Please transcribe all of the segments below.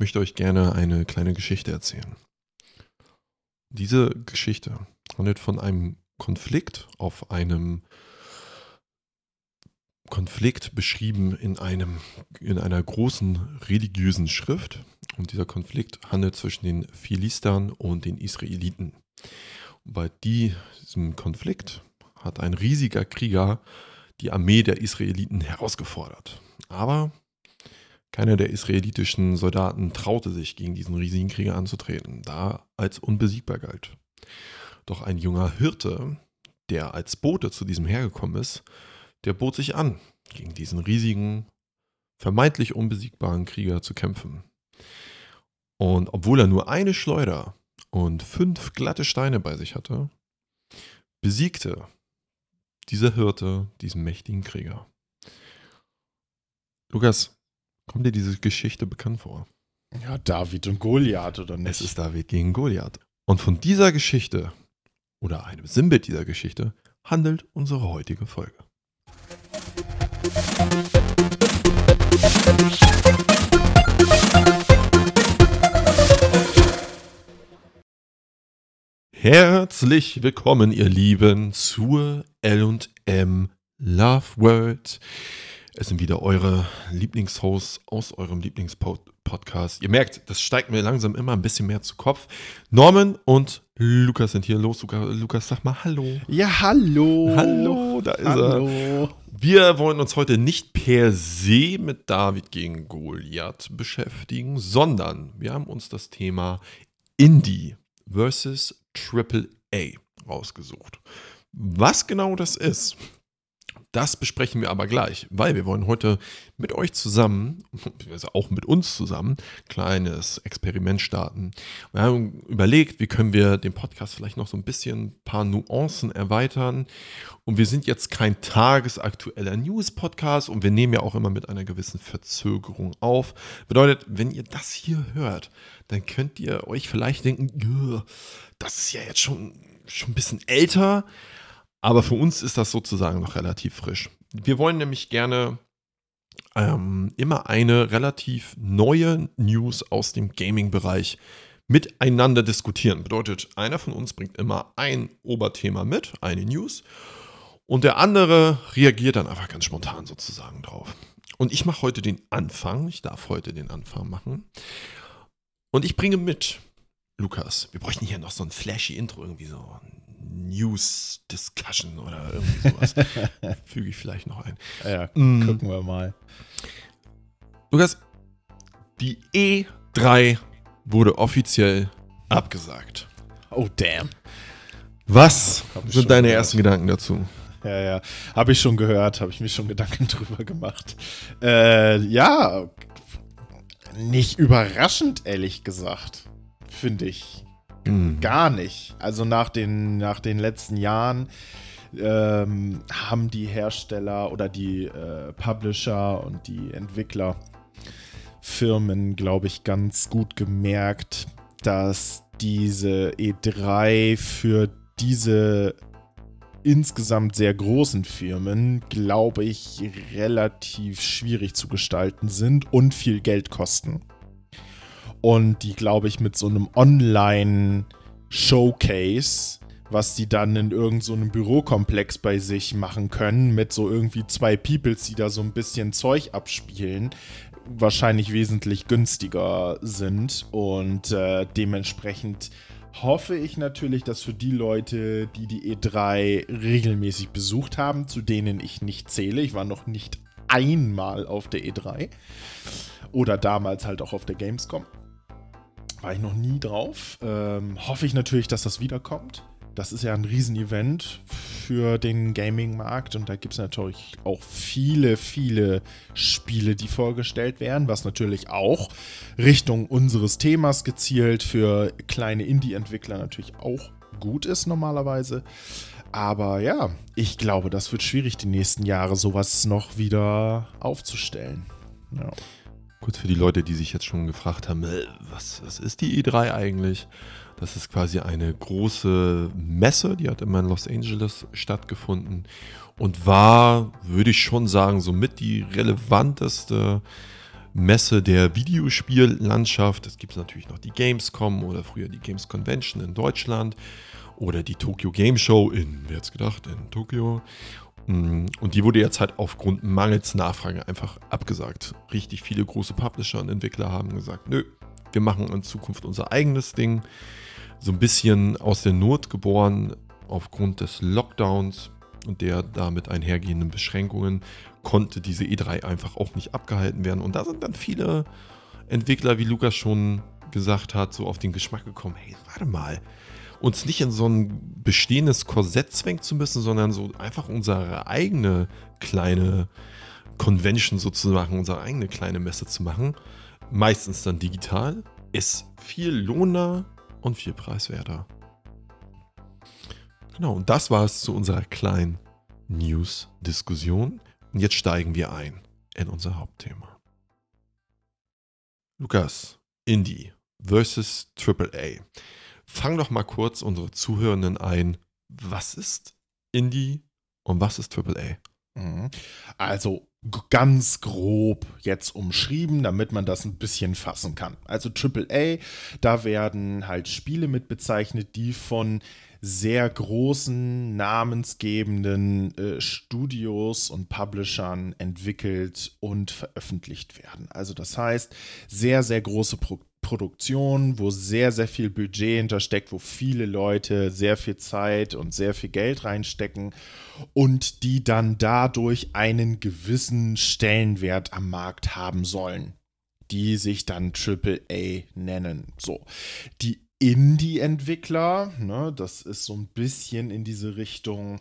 möchte euch gerne eine kleine Geschichte erzählen. Diese Geschichte handelt von einem Konflikt auf einem Konflikt beschrieben in, einem, in einer großen religiösen Schrift. Und dieser Konflikt handelt zwischen den Philistern und den Israeliten. Und bei diesem Konflikt hat ein riesiger Krieger die Armee der Israeliten herausgefordert. Aber keiner der israelitischen Soldaten traute sich, gegen diesen riesigen Krieger anzutreten, da als unbesiegbar galt. Doch ein junger Hirte, der als Bote zu diesem hergekommen ist, der bot sich an, gegen diesen riesigen, vermeintlich unbesiegbaren Krieger zu kämpfen. Und obwohl er nur eine Schleuder und fünf glatte Steine bei sich hatte, besiegte dieser Hirte diesen mächtigen Krieger. Lukas, kommt dir diese Geschichte bekannt vor? Ja, David und Goliath, oder nicht? Es ist David gegen Goliath. Und von dieser Geschichte oder einem Sinnbild dieser Geschichte handelt unsere heutige Folge. Herzlich willkommen, ihr Lieben, zur LM Love World. Es sind wieder eure Lieblingshosts aus eurem Lieblingspodcast. Ihr merkt, das steigt mir langsam immer ein bisschen mehr zu Kopf. Norman und Lukas sind hier. Los, Lukas, sag mal Hallo. Ja, hallo. Hallo, da ist hallo. er. Wir wollen uns heute nicht per se mit David gegen Goliath beschäftigen, sondern wir haben uns das Thema Indie versus Triple A rausgesucht. Was genau das ist, das besprechen wir aber gleich, weil wir wollen heute mit euch zusammen, also auch mit uns zusammen, kleines Experiment starten. Wir haben überlegt, wie können wir den Podcast vielleicht noch so ein bisschen ein paar Nuancen erweitern. Und wir sind jetzt kein tagesaktueller News-Podcast und wir nehmen ja auch immer mit einer gewissen Verzögerung auf. Bedeutet, wenn ihr das hier hört, dann könnt ihr euch vielleicht denken, das ist ja jetzt schon, schon ein bisschen älter. Aber für uns ist das sozusagen noch relativ frisch. Wir wollen nämlich gerne ähm, immer eine relativ neue News aus dem Gaming-Bereich miteinander diskutieren. Bedeutet, einer von uns bringt immer ein Oberthema mit, eine News, und der andere reagiert dann einfach ganz spontan sozusagen drauf. Und ich mache heute den Anfang, ich darf heute den Anfang machen. Und ich bringe mit, Lukas, wir bräuchten hier noch so ein flashy Intro, irgendwie so News Discussion oder irgendwie sowas. Füge ich vielleicht noch ein. Ja, mm. gucken wir mal. Lukas, die E3 wurde offiziell abgesagt. Oh, damn. Was sind deine gehört. ersten Gedanken dazu? Ja, ja. Habe ich schon gehört, habe ich mir schon Gedanken drüber gemacht. Äh, ja, nicht überraschend, ehrlich gesagt, finde ich. Mhm. Gar nicht. Also nach den, nach den letzten Jahren ähm, haben die Hersteller oder die äh, Publisher und die Entwicklerfirmen, glaube ich, ganz gut gemerkt, dass diese E3 für diese insgesamt sehr großen Firmen, glaube ich, relativ schwierig zu gestalten sind und viel Geld kosten und die, glaube ich, mit so einem Online-Showcase, was die dann in irgendeinem so Bürokomplex bei sich machen können, mit so irgendwie zwei Peoples, die da so ein bisschen Zeug abspielen, wahrscheinlich wesentlich günstiger sind. Und äh, dementsprechend hoffe ich natürlich, dass für die Leute, die die E3 regelmäßig besucht haben, zu denen ich nicht zähle, ich war noch nicht einmal auf der E3 oder damals halt auch auf der Gamescom, war ich noch nie drauf. Ähm, hoffe ich natürlich, dass das wiederkommt. Das ist ja ein Riesenevent für den Gaming-Markt und da gibt es natürlich auch viele, viele Spiele, die vorgestellt werden, was natürlich auch Richtung unseres Themas gezielt für kleine Indie-Entwickler natürlich auch gut ist normalerweise. Aber ja, ich glaube, das wird schwierig, die nächsten Jahre sowas noch wieder aufzustellen. Ja. Kurz für die Leute, die sich jetzt schon gefragt haben, äh, was, was ist die E3 eigentlich? Das ist quasi eine große Messe, die hat immer in Los Angeles stattgefunden und war, würde ich schon sagen, somit die relevanteste Messe der Videospiellandschaft. Es gibt natürlich noch die Gamescom oder früher die Games Convention in Deutschland oder die Tokyo Game Show in, wer hätte gedacht, in Tokio. Mm, und die wurde jetzt halt aufgrund mangels Nachfrage einfach abgesagt. Richtig viele große Publisher und Entwickler haben gesagt, nö, wir machen in Zukunft unser eigenes Ding. So ein bisschen aus der Not geboren aufgrund des Lockdowns und der damit einhergehenden Beschränkungen konnte diese E3 einfach auch nicht abgehalten werden. Und da sind dann viele Entwickler, wie Lukas schon gesagt hat, so auf den Geschmack gekommen, hey, warte mal, uns nicht in so ein bestehendes Korsett zwängen zu müssen, sondern so einfach unsere eigene kleine Convention sozusagen, unsere eigene kleine Messe zu machen. Meistens dann digital, ist viel lohnender und viel preiswerter. Genau, und das war es zu unserer kleinen News-Diskussion. Und jetzt steigen wir ein in unser Hauptthema. Lukas, Indie versus AAA. Fang doch mal kurz unsere Zuhörenden ein. Was ist Indie und was ist AAA? Mhm. Also ganz grob jetzt umschrieben, damit man das ein bisschen fassen kann. Also AAA, da werden halt Spiele mit bezeichnet, die von sehr großen, namensgebenden äh, Studios und Publishern entwickelt und veröffentlicht werden. Also das heißt, sehr, sehr große Pro Produktion, wo sehr, sehr viel Budget hintersteckt, wo viele Leute sehr viel Zeit und sehr viel Geld reinstecken und die dann dadurch einen gewissen Stellenwert am Markt haben sollen, die sich dann AAA nennen. So, die Indie-Entwickler, ne, das ist so ein bisschen in diese Richtung,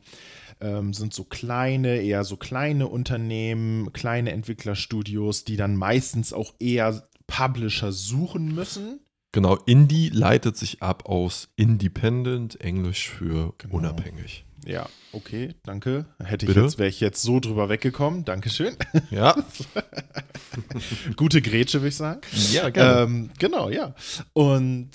ähm, sind so kleine, eher so kleine Unternehmen, kleine Entwicklerstudios, die dann meistens auch eher Publisher suchen müssen. Genau, Indie leitet sich ab aus Independent, Englisch für genau. unabhängig. Ja, okay, danke. Hätte ich jetzt, wäre ich jetzt so drüber weggekommen. Dankeschön. Ja. Gute Grätsche, würde ich sagen. Ja, gerne. Ähm, genau, ja. Und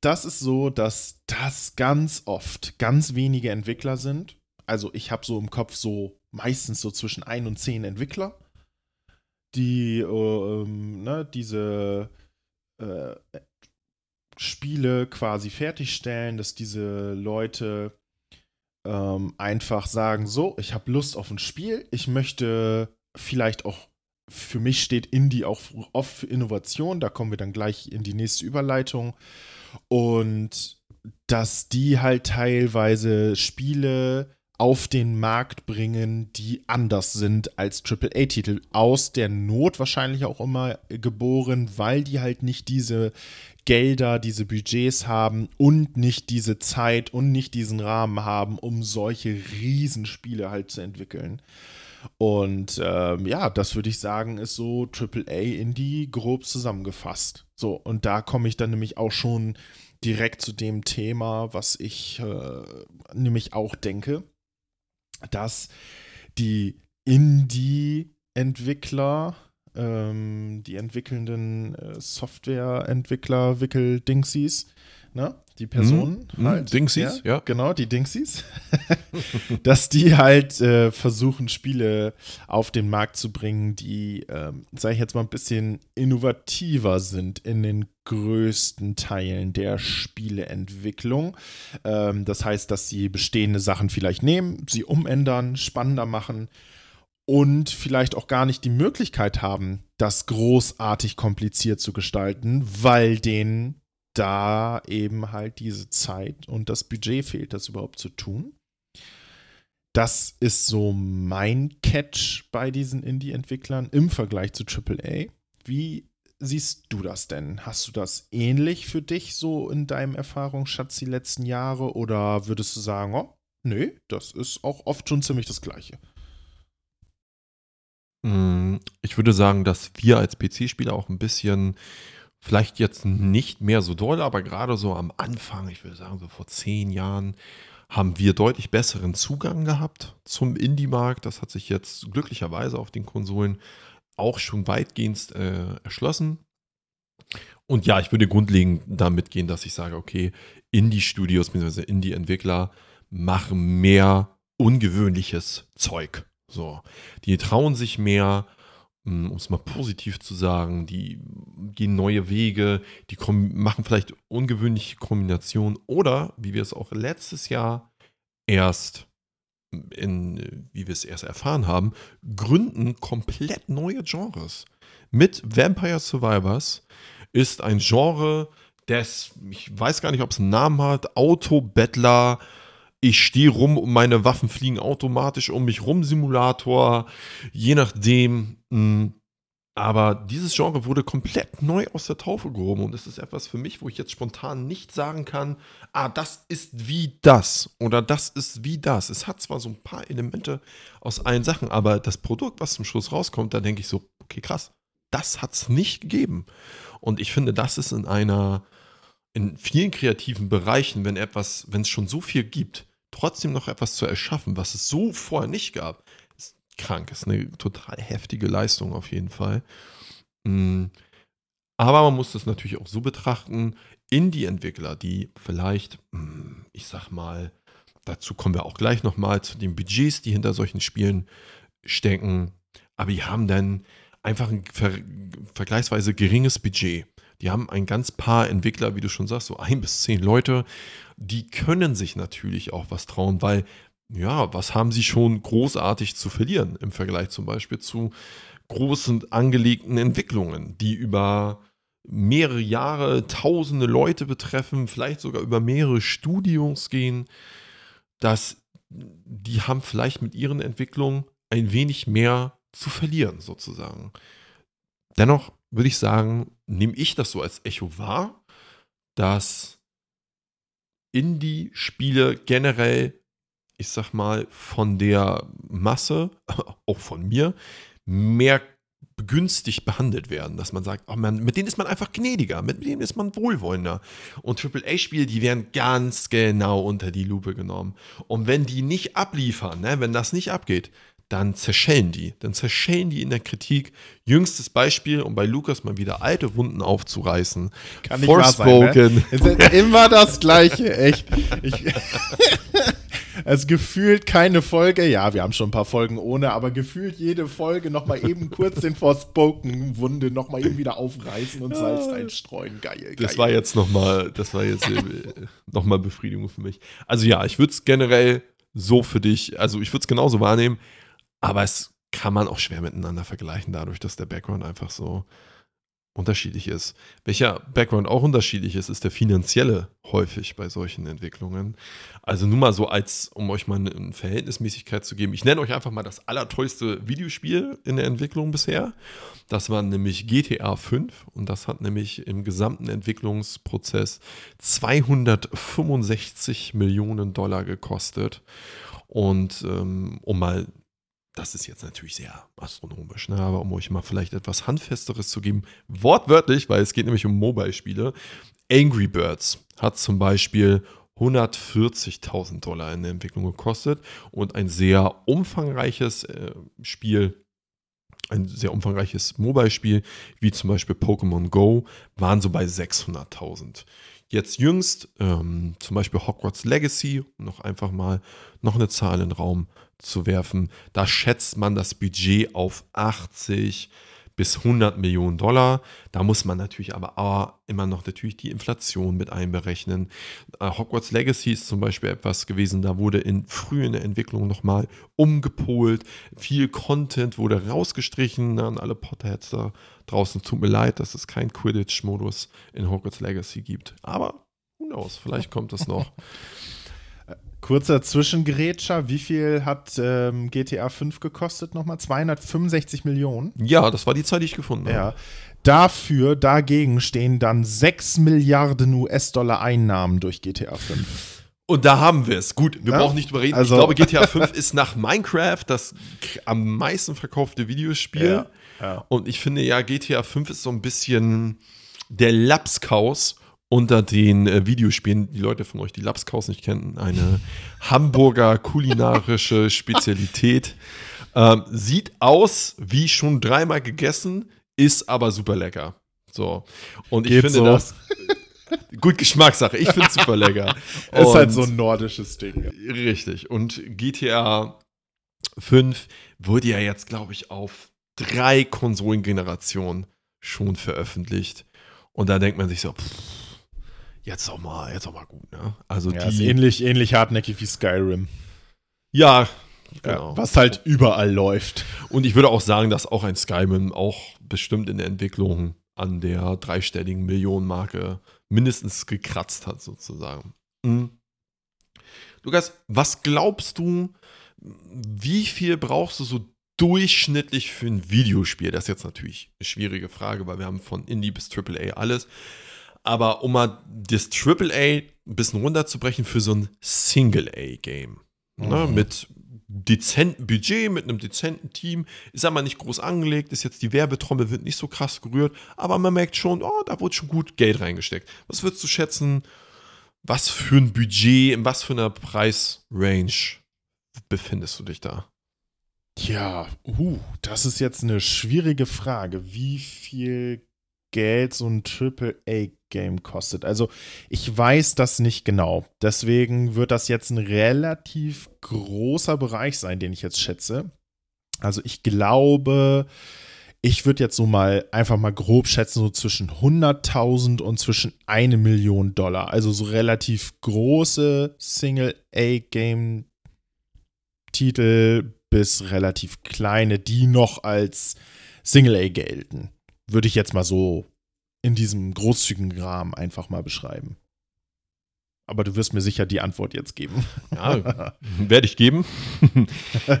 das ist so, dass das ganz oft ganz wenige Entwickler sind. Also ich habe so im Kopf so meistens so zwischen ein und zehn Entwickler die äh, ähm, ne, diese äh, Spiele quasi fertigstellen, dass diese Leute ähm, einfach sagen, so, ich habe Lust auf ein Spiel, ich möchte vielleicht auch, für mich steht Indie auch oft für Innovation, da kommen wir dann gleich in die nächste Überleitung. Und dass die halt teilweise Spiele auf den Markt bringen, die anders sind als AAA-Titel. Aus der Not wahrscheinlich auch immer geboren, weil die halt nicht diese Gelder, diese Budgets haben und nicht diese Zeit und nicht diesen Rahmen haben, um solche Riesenspiele halt zu entwickeln. Und ähm, ja, das würde ich sagen, ist so AAA Indie grob zusammengefasst. So, und da komme ich dann nämlich auch schon direkt zu dem Thema, was ich äh, nämlich auch denke dass die Indie-Entwickler, ähm, die entwickelnden äh, Software-Entwickler, Wickel-Dingsies, ne? die Personen mm, halt. Dingsies, ja, ja. Genau, die Dingsies. dass die halt äh, versuchen, Spiele auf den Markt zu bringen, die, ähm, sage ich jetzt mal, ein bisschen innovativer sind in den größten Teilen der Spieleentwicklung. Ähm, das heißt, dass sie bestehende Sachen vielleicht nehmen, sie umändern, spannender machen und vielleicht auch gar nicht die Möglichkeit haben, das großartig kompliziert zu gestalten, weil denen da eben halt diese Zeit und das Budget fehlt, das überhaupt zu tun. Das ist so mein Catch bei diesen Indie-Entwicklern im Vergleich zu AAA. Wie siehst du das denn? Hast du das ähnlich für dich so in deinem Erfahrungsschatz die letzten Jahre oder würdest du sagen, oh, nö, das ist auch oft schon ziemlich das Gleiche? Mm, ich würde sagen, dass wir als PC-Spieler auch ein bisschen Vielleicht jetzt nicht mehr so doll, aber gerade so am Anfang, ich würde sagen so vor zehn Jahren, haben wir deutlich besseren Zugang gehabt zum Indie-Markt. Das hat sich jetzt glücklicherweise auf den Konsolen auch schon weitgehend äh, erschlossen. Und ja, ich würde grundlegend damit gehen, dass ich sage, okay, Indie-Studios bzw. Indie-Entwickler machen mehr ungewöhnliches Zeug. So, die trauen sich mehr um es mal positiv zu sagen, die gehen neue Wege, die machen vielleicht ungewöhnliche Kombinationen oder, wie wir es auch letztes Jahr erst in, wie wir es erst erfahren haben, gründen komplett neue Genres. Mit Vampire Survivors ist ein Genre, des, ich weiß gar nicht, ob es einen Namen hat, Autobettler, ich stehe rum und meine Waffen fliegen automatisch um mich rum, Simulator, je nachdem. Hm. Aber dieses Genre wurde komplett neu aus der Taufe gehoben und es ist etwas für mich, wo ich jetzt spontan nicht sagen kann, ah, das ist wie das oder das ist wie das. Es hat zwar so ein paar Elemente aus allen Sachen, aber das Produkt, was zum Schluss rauskommt, da denke ich so, okay, krass, das hat es nicht gegeben. Und ich finde, das ist in einer, in vielen kreativen Bereichen, wenn etwas, wenn es schon so viel gibt, trotzdem noch etwas zu erschaffen, was es so vorher nicht gab, ist krank. Ist eine total heftige Leistung auf jeden Fall. Mm. Aber man muss das natürlich auch so betrachten, Indie-Entwickler, die vielleicht, mm, ich sag mal, dazu kommen wir auch gleich nochmal zu den Budgets, die hinter solchen Spielen stecken, aber die haben dann einfach ein ver vergleichsweise geringes Budget. Die haben ein ganz paar Entwickler, wie du schon sagst, so ein bis zehn Leute. Die können sich natürlich auch was trauen, weil, ja, was haben sie schon großartig zu verlieren im Vergleich zum Beispiel zu großen angelegten Entwicklungen, die über mehrere Jahre, tausende Leute betreffen, vielleicht sogar über mehrere Studios gehen, dass die haben vielleicht mit ihren Entwicklungen ein wenig mehr zu verlieren, sozusagen. Dennoch würde ich sagen, nehme ich das so als Echo wahr, dass Indie-Spiele generell, ich sag mal, von der Masse, auch von mir, mehr begünstigt behandelt werden, dass man sagt, oh man, mit denen ist man einfach gnädiger, mit denen ist man wohlwollender. Und AAA-Spiele, die werden ganz genau unter die Lupe genommen. Und wenn die nicht abliefern, ne, wenn das nicht abgeht, dann zerschellen die. Dann zerschellen die in der Kritik. Jüngstes Beispiel, um bei Lukas mal wieder alte Wunden aufzureißen. Kann nicht Forspoken. Ne? Es ist immer das Gleiche, echt. Ich, es gefühlt keine Folge, ja, wir haben schon ein paar Folgen ohne, aber gefühlt jede Folge nochmal eben kurz den Forspoken-Wunde nochmal eben wieder aufreißen und Salz reinstreuen. Geil, Das war jetzt nochmal, das war jetzt äh, nochmal Befriedigung für mich. Also ja, ich würde es generell so für dich, also ich würde es genauso wahrnehmen. Aber es kann man auch schwer miteinander vergleichen, dadurch, dass der Background einfach so unterschiedlich ist. Welcher Background auch unterschiedlich ist, ist der finanzielle häufig bei solchen Entwicklungen. Also nur mal so als, um euch mal eine Verhältnismäßigkeit zu geben. Ich nenne euch einfach mal das allertollste Videospiel in der Entwicklung bisher. Das war nämlich GTA 5 und das hat nämlich im gesamten Entwicklungsprozess 265 Millionen Dollar gekostet. Und ähm, um mal das ist jetzt natürlich sehr astronomisch, ne? aber um euch mal vielleicht etwas Handfesteres zu geben, wortwörtlich, weil es geht nämlich um Mobile-Spiele. Angry Birds hat zum Beispiel 140.000 Dollar in der Entwicklung gekostet und ein sehr umfangreiches äh, Spiel, ein sehr umfangreiches Mobile-Spiel, wie zum Beispiel Pokémon Go, waren so bei 600.000. Jetzt jüngst ähm, zum Beispiel Hogwarts Legacy, noch einfach mal noch eine Zahl in den Raum zu werfen, da schätzt man das Budget auf 80 bis 100 Millionen Dollar. Da muss man natürlich aber immer noch natürlich die Inflation mit einberechnen. Äh, Hogwarts Legacy ist zum Beispiel etwas gewesen, da wurde in frühen Entwicklung nochmal umgepolt. Viel Content wurde rausgestrichen an alle Potterheads da draußen. Tut mir leid, dass es keinen Quidditch-Modus in Hogwarts Legacy gibt. Aber who knows, vielleicht kommt das noch. Kurzer Zwischengrätscher, wie viel hat ähm, GTA 5 gekostet nochmal? 265 Millionen? Ja, das war die Zeit, die ich gefunden habe. Ja. Dafür, dagegen stehen dann 6 Milliarden US-Dollar Einnahmen durch GTA 5. Und da haben wir es. Gut, wir ja? brauchen nicht drüber reden. Also, ich glaube, GTA 5 ist nach Minecraft das am meisten verkaufte Videospiel. Ja, ja. Und ich finde ja, GTA 5 ist so ein bisschen der Lapskaus unter den äh, Videospielen, die Leute von euch, die Lapskaus nicht kennen, eine Hamburger kulinarische Spezialität. Ähm, sieht aus wie schon dreimal gegessen, ist aber super lecker. So. Und Geht ich finde so. das. Gut, Geschmackssache. Ich finde es super lecker. ist halt so ein nordisches Ding. Richtig. Und GTA 5 wurde ja jetzt, glaube ich, auf drei Konsolengenerationen schon veröffentlicht. Und da denkt man sich so, pff, jetzt auch mal, jetzt auch mal gut, ne? Also ja, die, ist ähnlich, ähnlich hartnäckig wie Skyrim. Ja, genau. Ja, was halt überall läuft. Und ich würde auch sagen, dass auch ein Skyrim auch bestimmt in der Entwicklung an der dreistelligen Millionenmarke mindestens gekratzt hat, sozusagen. Mhm. Lukas, was glaubst du, wie viel brauchst du so durchschnittlich für ein Videospiel? Das ist jetzt natürlich eine schwierige Frage, weil wir haben von Indie bis AAA alles. Aber um mal das AAA ein bisschen runterzubrechen für so ein Single-A-Game. Ne, mhm. Mit dezentem Budget, mit einem dezenten Team, ist aber nicht groß angelegt, ist jetzt die Werbetrommel, wird nicht so krass gerührt, aber man merkt schon, oh, da wurde schon gut Geld reingesteckt. Was würdest du schätzen, was für ein Budget, in was für einer Preisrange befindest du dich da? Ja, uh, das ist jetzt eine schwierige Frage. Wie viel Geld so ein AAA-Game kostet? Also, ich weiß das nicht genau. Deswegen wird das jetzt ein relativ großer Bereich sein, den ich jetzt schätze. Also, ich glaube, ich würde jetzt so mal einfach mal grob schätzen, so zwischen 100.000 und zwischen eine Million Dollar. Also so relativ große Single-A-Game-Titel bis relativ kleine, die noch als Single-A gelten. Würde ich jetzt mal so in diesem großzügigen Rahmen einfach mal beschreiben. Aber du wirst mir sicher die Antwort jetzt geben. Ja, werde ich geben.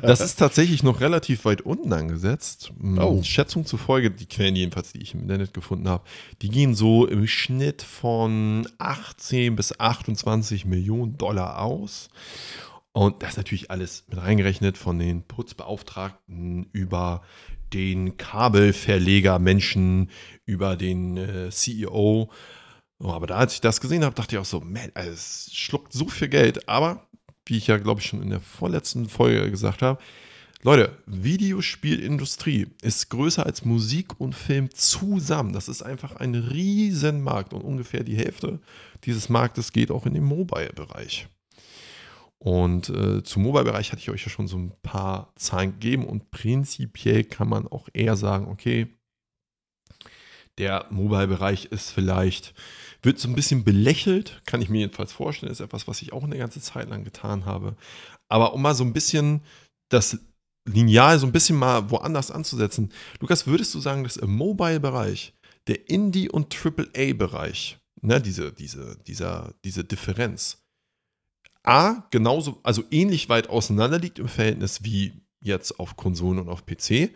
Das ist tatsächlich noch relativ weit unten angesetzt. Hm, oh. Schätzung zufolge, die Quellen jedenfalls, die ich im Internet gefunden habe, die gehen so im Schnitt von 18 bis 28 Millionen Dollar aus. Und das ist natürlich alles mit reingerechnet von den Putzbeauftragten über den Kabelverleger Menschen, über den äh, CEO Oh, aber da, als ich das gesehen habe, dachte ich auch so, man, also es schluckt so viel Geld. Aber, wie ich ja, glaube ich, schon in der vorletzten Folge gesagt habe, Leute, Videospielindustrie ist größer als Musik und Film zusammen. Das ist einfach ein Riesenmarkt und ungefähr die Hälfte dieses Marktes geht auch in den Mobile-Bereich. Und äh, zum Mobile-Bereich hatte ich euch ja schon so ein paar Zahlen gegeben und prinzipiell kann man auch eher sagen, okay, der Mobile-Bereich ist vielleicht wird so ein bisschen belächelt, kann ich mir jedenfalls vorstellen. ist etwas, was ich auch eine ganze Zeit lang getan habe. Aber um mal so ein bisschen das Lineal so ein bisschen mal woanders anzusetzen. Lukas, würdest du sagen, dass im Mobile-Bereich der Indie- und AAA-Bereich, ne, diese, diese, dieser, diese Differenz, A, genauso, also ähnlich weit auseinander liegt im Verhältnis wie jetzt auf Konsolen und auf PC?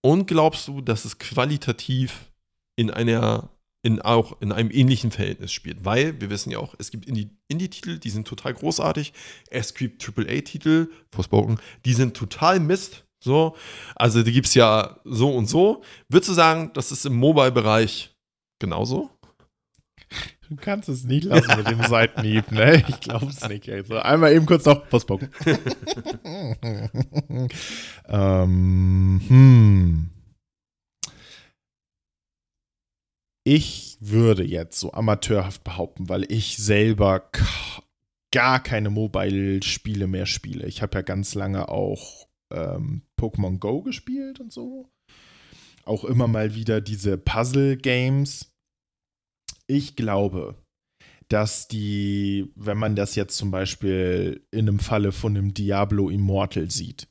Und glaubst du, dass es qualitativ in einer in auch in einem ähnlichen Verhältnis spielt. Weil wir wissen ja auch, es gibt Indie-Titel, die sind total großartig. Es gibt AAA-Titel, Forspoken, die sind total Mist. So, also die gibt es ja so und so. Würdest du sagen, das ist im Mobile-Bereich genauso? Du kannst es nicht lassen mit dem Seitenhieb, ne? Ich glaube es nicht. Also einmal eben kurz noch Postbogen. ähm, hm. Ich würde jetzt so amateurhaft behaupten, weil ich selber gar keine Mobile-Spiele mehr spiele. Ich habe ja ganz lange auch ähm, Pokémon Go gespielt und so. Auch immer mal wieder diese Puzzle-Games. Ich glaube, dass die, wenn man das jetzt zum Beispiel in einem Falle von einem Diablo Immortal sieht,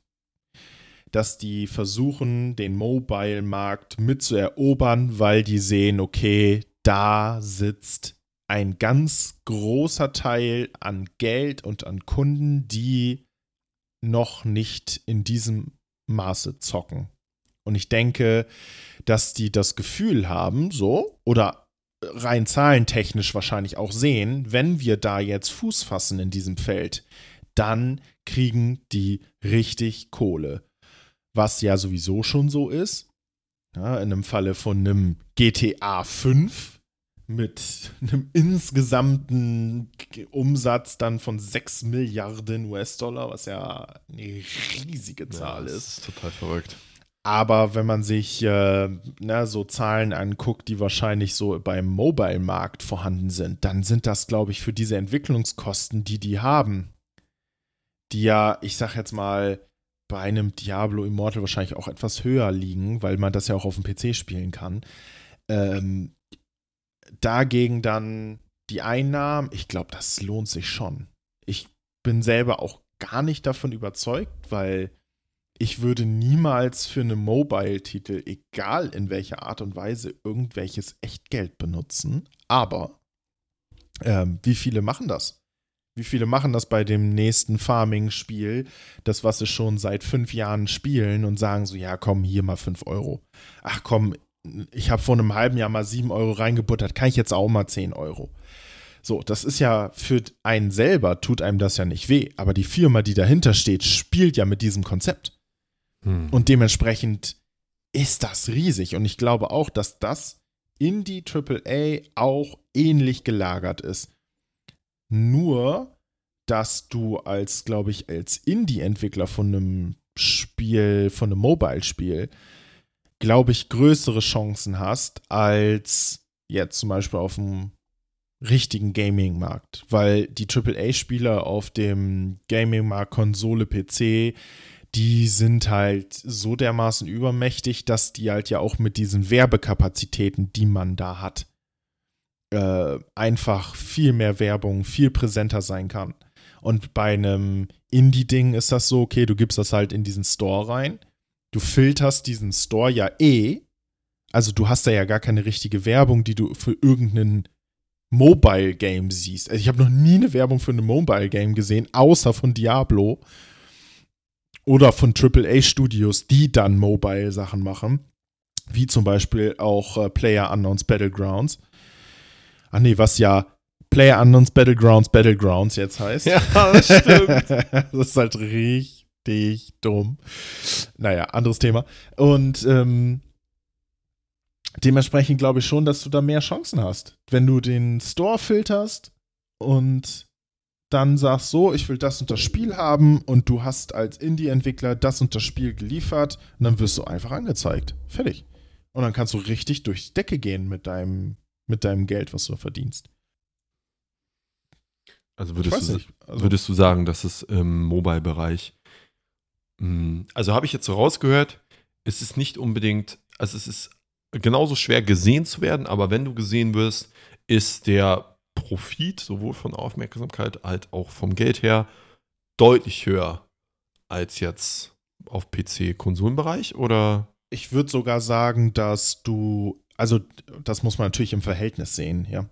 dass die versuchen, den Mobile-Markt mitzuerobern, weil die sehen, okay, da sitzt ein ganz großer Teil an Geld und an Kunden, die noch nicht in diesem Maße zocken. Und ich denke, dass die das Gefühl haben, so, oder rein zahlentechnisch wahrscheinlich auch sehen, wenn wir da jetzt Fuß fassen in diesem Feld, dann kriegen die richtig Kohle was ja sowieso schon so ist. Ja, in einem Falle von einem GTA 5 mit einem insgesamten Umsatz dann von 6 Milliarden US-Dollar, was ja eine riesige Zahl ja, ist. ist. Total verrückt. Aber wenn man sich äh, na, so Zahlen anguckt, die wahrscheinlich so beim Mobile-Markt vorhanden sind, dann sind das, glaube ich, für diese Entwicklungskosten, die die haben, die ja, ich sag jetzt mal, bei einem Diablo Immortal wahrscheinlich auch etwas höher liegen, weil man das ja auch auf dem PC spielen kann. Ähm, dagegen dann die Einnahmen, ich glaube, das lohnt sich schon. Ich bin selber auch gar nicht davon überzeugt, weil ich würde niemals für einen Mobile-Titel, egal in welcher Art und Weise, irgendwelches Echtgeld benutzen. Aber ähm, wie viele machen das? Wie viele machen das bei dem nächsten Farming-Spiel, das, was sie schon seit fünf Jahren spielen und sagen so, ja, komm, hier mal fünf Euro. Ach komm, ich habe vor einem halben Jahr mal sieben Euro reingebuttert, kann ich jetzt auch mal zehn Euro. So, das ist ja für einen selber, tut einem das ja nicht weh, aber die Firma, die dahinter steht, spielt ja mit diesem Konzept. Hm. Und dementsprechend ist das riesig. Und ich glaube auch, dass das in die AAA auch ähnlich gelagert ist. Nur, dass du als, glaube ich, als Indie-Entwickler von einem Spiel, von einem Mobile-Spiel, glaube ich, größere Chancen hast als jetzt zum Beispiel auf dem richtigen Gaming-Markt. Weil die AAA-Spieler auf dem Gaming-Markt Konsole, PC, die sind halt so dermaßen übermächtig, dass die halt ja auch mit diesen Werbekapazitäten, die man da hat, äh, einfach viel mehr Werbung, viel präsenter sein kann. Und bei einem Indie-Ding ist das so, okay, du gibst das halt in diesen Store rein. Du filterst diesen Store ja eh. Also du hast da ja gar keine richtige Werbung, die du für irgendeinen Mobile-Game siehst. Also ich habe noch nie eine Werbung für ein Mobile-Game gesehen, außer von Diablo oder von AAA-Studios, die dann Mobile-Sachen machen, wie zum Beispiel auch äh, Player Unknowns Battlegrounds. Ach nee, was ja Player Unknowns Battlegrounds Battlegrounds jetzt heißt. Ja, das stimmt. das ist halt richtig dumm. Naja, anderes Thema. Und ähm, dementsprechend glaube ich schon, dass du da mehr Chancen hast. Wenn du den Store filterst und dann sagst so, ich will das und das Spiel haben und du hast als Indie-Entwickler das und das Spiel geliefert und dann wirst du einfach angezeigt. Fertig. Und dann kannst du richtig durch die Decke gehen mit deinem, mit deinem Geld, was du verdienst. Also würdest, du, nicht. Also würdest du sagen, dass es im Mobile-Bereich, hm, also habe ich jetzt so rausgehört, es ist nicht unbedingt, also es ist genauso schwer gesehen zu werden, aber wenn du gesehen wirst, ist der Profit, sowohl von Aufmerksamkeit als auch vom Geld her, deutlich höher als jetzt auf PC-Konsolenbereich oder? Ich würde sogar sagen, dass du, also das muss man natürlich im Verhältnis sehen, ja,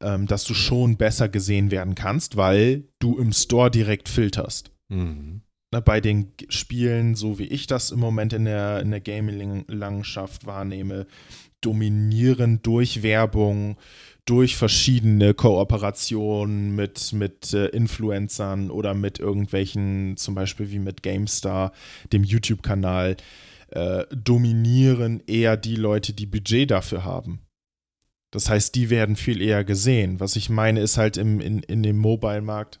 ähm, dass du schon besser gesehen werden kannst, weil du im Store direkt filterst. Mhm. Na, bei den Spielen, so wie ich das im Moment in der, in der Gaming-Landschaft wahrnehme, dominieren durch Werbung, durch verschiedene Kooperationen mit, mit äh, Influencern oder mit irgendwelchen, zum Beispiel wie mit GameStar, dem YouTube-Kanal, äh, dominieren eher die Leute, die Budget dafür haben. Das heißt, die werden viel eher gesehen. Was ich meine, ist halt im, in, in dem Mobile-Markt,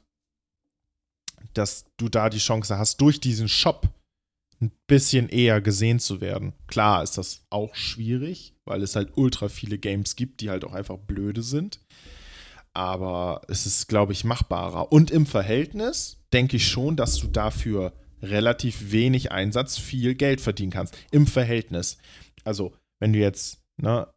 dass du da die Chance hast, durch diesen Shop ein bisschen eher gesehen zu werden. Klar ist das auch schwierig, weil es halt ultra viele Games gibt, die halt auch einfach blöde sind. Aber es ist, glaube ich, machbarer. Und im Verhältnis denke ich schon, dass du dafür relativ wenig Einsatz viel Geld verdienen kannst. Im Verhältnis. Also, wenn du jetzt ne,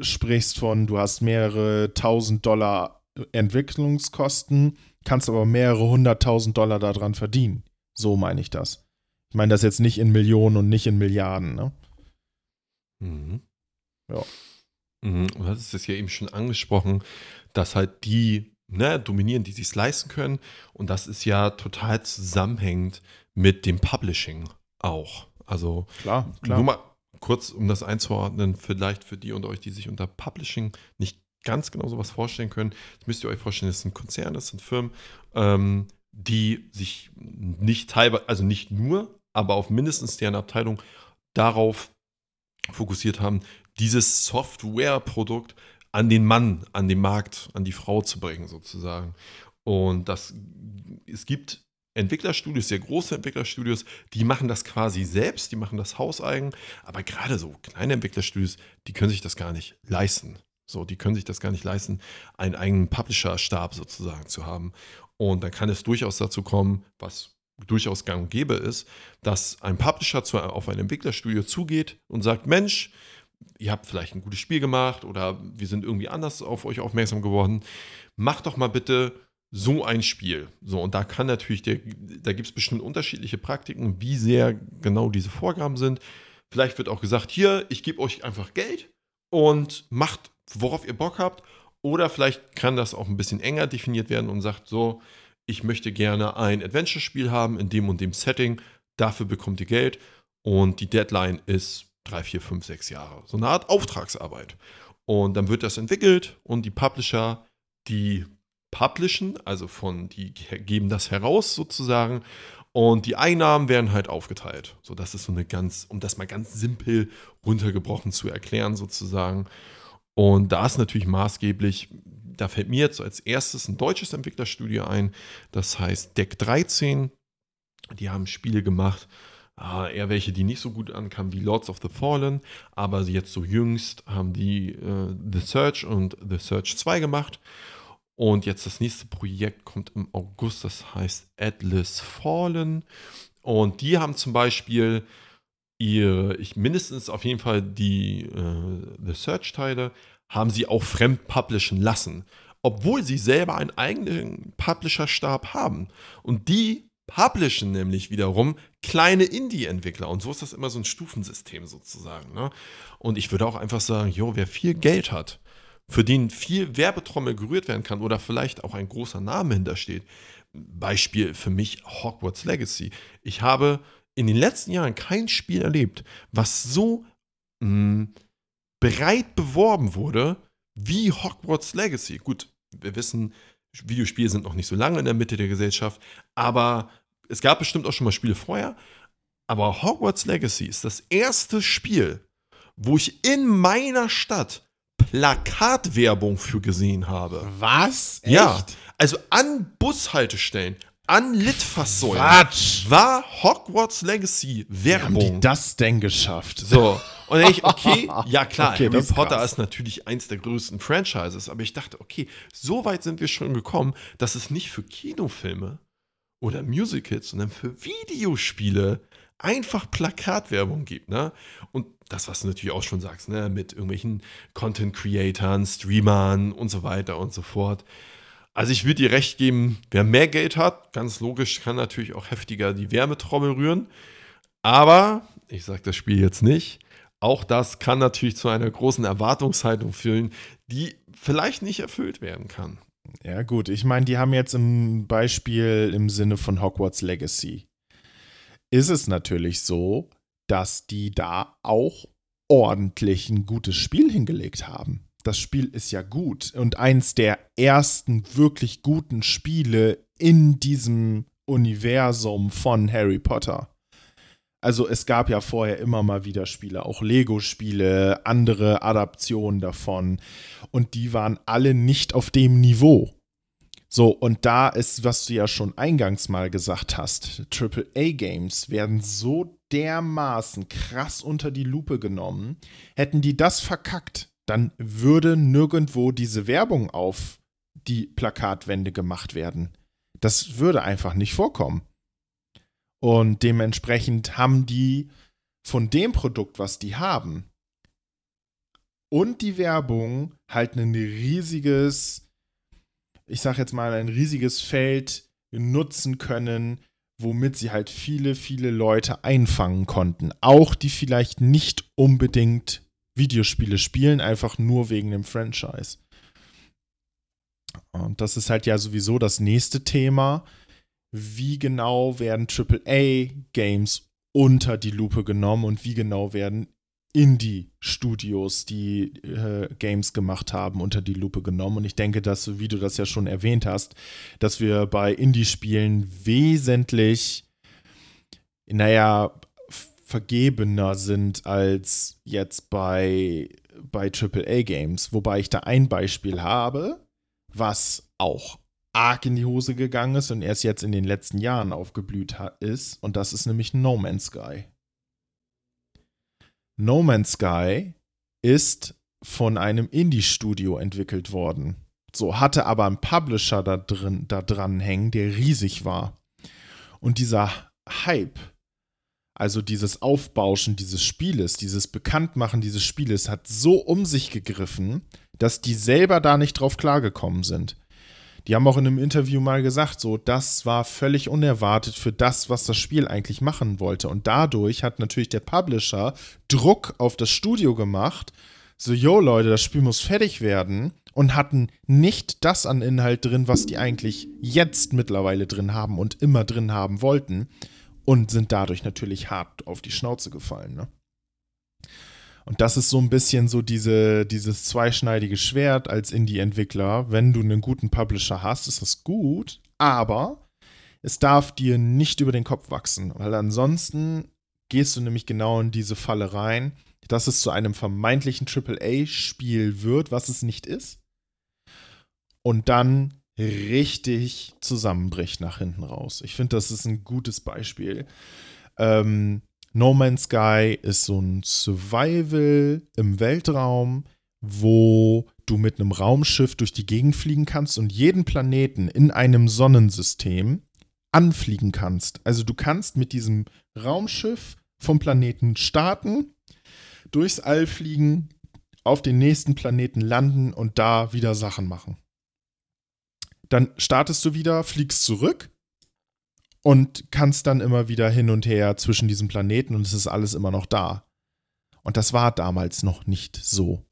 sprichst von, du hast mehrere tausend Dollar Entwicklungskosten, kannst aber mehrere hunderttausend Dollar daran verdienen. So meine ich das. Ich meine das jetzt nicht in Millionen und nicht in Milliarden, ne? Mhm. Ja. Mhm. Du hast es ja eben schon angesprochen, dass halt die ne, dominieren, die sich leisten können. Und das ist ja total zusammenhängend mit dem Publishing auch. Also klar, klar. nur mal kurz, um das einzuordnen, vielleicht für die und euch, die sich unter Publishing nicht ganz genau sowas vorstellen können. Das müsst ihr euch vorstellen, das sind Konzerne, das sind Firmen, ähm, die sich nicht teilweise, also nicht nur aber auf mindestens deren Abteilung darauf fokussiert haben, dieses Softwareprodukt an den Mann, an den Markt, an die Frau zu bringen, sozusagen. Und das, es gibt Entwicklerstudios, sehr große Entwicklerstudios, die machen das quasi selbst, die machen das hauseigen, aber gerade so kleine Entwicklerstudios, die können sich das gar nicht leisten. So, die können sich das gar nicht leisten, einen eigenen Publisher-Stab sozusagen zu haben. Und dann kann es durchaus dazu kommen, was durchaus gang und gäbe ist, dass ein Publisher zu, auf ein Entwicklerstudio zugeht und sagt, Mensch, ihr habt vielleicht ein gutes Spiel gemacht oder wir sind irgendwie anders auf euch aufmerksam geworden. Macht doch mal bitte so ein Spiel. So, und da kann natürlich, der, da gibt es bestimmt unterschiedliche Praktiken, wie sehr genau diese Vorgaben sind. Vielleicht wird auch gesagt, hier, ich gebe euch einfach Geld und macht, worauf ihr Bock habt. Oder vielleicht kann das auch ein bisschen enger definiert werden und sagt so, ich möchte gerne ein Adventure-Spiel haben in dem und dem Setting, dafür bekommt ihr Geld und die Deadline ist drei, vier, fünf, sechs Jahre. So eine Art Auftragsarbeit. Und dann wird das entwickelt und die Publisher, die publishen, also von, die geben das heraus sozusagen. Und die Einnahmen werden halt aufgeteilt. So, das ist so eine ganz, um das mal ganz simpel runtergebrochen zu erklären, sozusagen. Und da ist natürlich maßgeblich, da fällt mir jetzt als erstes ein deutsches Entwicklerstudio ein, das heißt Deck 13. Die haben Spiele gemacht, äh, eher welche, die nicht so gut ankamen wie Lords of the Fallen, aber jetzt so jüngst haben die äh, The Search und The Search 2 gemacht. Und jetzt das nächste Projekt kommt im August, das heißt Atlas Fallen. Und die haben zum Beispiel ihr, ich mindestens auf jeden Fall die äh, The Search-Teile, haben sie auch fremd publishen lassen. Obwohl sie selber einen eigenen Publisher-Stab haben. Und die publishen nämlich wiederum kleine Indie-Entwickler. Und so ist das immer so ein Stufensystem sozusagen. Ne? Und ich würde auch einfach sagen, jo, wer viel Geld hat, für den viel Werbetrommel gerührt werden kann oder vielleicht auch ein großer Name hintersteht. Beispiel für mich Hogwarts Legacy. Ich habe in den letzten Jahren kein Spiel erlebt, was so mh, hm, breit beworben wurde wie Hogwarts Legacy. Gut, wir wissen, Videospiele sind noch nicht so lange in der Mitte der Gesellschaft, aber es gab bestimmt auch schon mal Spiele vorher. Aber Hogwarts Legacy ist das erste Spiel, wo ich in meiner Stadt Plakatwerbung für gesehen habe. Was? Echt? Ja. Also an Bushaltestellen, an Litfaßsäulen war Hogwarts Legacy Werbung. Wie haben die das denn geschafft? So. Und dann ich, okay, ja klar, okay, Harry Potter krass. ist natürlich eins der größten Franchises, aber ich dachte, okay, so weit sind wir schon gekommen, dass es nicht für Kinofilme oder Musicals, sondern für Videospiele einfach Plakatwerbung gibt, ne? Und das, was du natürlich auch schon sagst, ne, mit irgendwelchen Content-Creatern, Streamern und so weiter und so fort. Also ich würde dir recht geben, wer mehr Geld hat, ganz logisch, kann natürlich auch heftiger die Wärmetrommel rühren. Aber, ich sage das Spiel jetzt nicht, auch das kann natürlich zu einer großen Erwartungshaltung führen, die vielleicht nicht erfüllt werden kann. Ja gut, ich meine, die haben jetzt im Beispiel im Sinne von Hogwarts Legacy ist es natürlich so, dass die da auch ordentlich ein gutes Spiel hingelegt haben. Das Spiel ist ja gut und eins der ersten wirklich guten Spiele in diesem Universum von Harry Potter. Also es gab ja vorher immer mal wieder Spiele, auch Lego-Spiele, andere Adaptionen davon und die waren alle nicht auf dem Niveau. So, und da ist, was du ja schon eingangs mal gesagt hast, AAA-Games werden so dermaßen krass unter die Lupe genommen. Hätten die das verkackt, dann würde nirgendwo diese Werbung auf die Plakatwände gemacht werden. Das würde einfach nicht vorkommen. Und dementsprechend haben die von dem Produkt, was die haben, und die Werbung halt ein riesiges ich sag jetzt mal, ein riesiges Feld nutzen können, womit sie halt viele, viele Leute einfangen konnten. Auch die vielleicht nicht unbedingt Videospiele spielen, einfach nur wegen dem Franchise. Und das ist halt ja sowieso das nächste Thema. Wie genau werden AAA-Games unter die Lupe genommen und wie genau werden Indie-Studios, die äh, Games gemacht haben, unter die Lupe genommen. Und ich denke, dass, wie du das ja schon erwähnt hast, dass wir bei Indie-Spielen wesentlich, naja, vergebener sind als jetzt bei, bei AAA-Games. Wobei ich da ein Beispiel habe, was auch arg in die Hose gegangen ist und erst jetzt in den letzten Jahren aufgeblüht ist. Und das ist nämlich No Man's Sky. No Man's Sky ist von einem Indie-Studio entwickelt worden. So hatte aber einen Publisher da drin, da dran hängen, der riesig war. Und dieser Hype, also dieses Aufbauschen dieses Spieles, dieses Bekanntmachen dieses Spieles hat so um sich gegriffen, dass die selber da nicht drauf klargekommen sind. Die haben auch in einem Interview mal gesagt, so, das war völlig unerwartet für das, was das Spiel eigentlich machen wollte. Und dadurch hat natürlich der Publisher Druck auf das Studio gemacht, so, yo Leute, das Spiel muss fertig werden und hatten nicht das an Inhalt drin, was die eigentlich jetzt mittlerweile drin haben und immer drin haben wollten und sind dadurch natürlich hart auf die Schnauze gefallen. Ne? Und das ist so ein bisschen so diese, dieses zweischneidige Schwert als Indie-Entwickler. Wenn du einen guten Publisher hast, ist das gut, aber es darf dir nicht über den Kopf wachsen, weil ansonsten gehst du nämlich genau in diese Falle rein, dass es zu einem vermeintlichen AAA-Spiel wird, was es nicht ist. Und dann richtig zusammenbricht nach hinten raus. Ich finde, das ist ein gutes Beispiel. Ähm, No Man's Sky ist so ein Survival im Weltraum, wo du mit einem Raumschiff durch die Gegend fliegen kannst und jeden Planeten in einem Sonnensystem anfliegen kannst. Also du kannst mit diesem Raumschiff vom Planeten starten, durchs All fliegen, auf den nächsten Planeten landen und da wieder Sachen machen. Dann startest du wieder, fliegst zurück und kannst dann immer wieder hin und her zwischen diesen Planeten und es ist alles immer noch da. Und das war damals noch nicht so.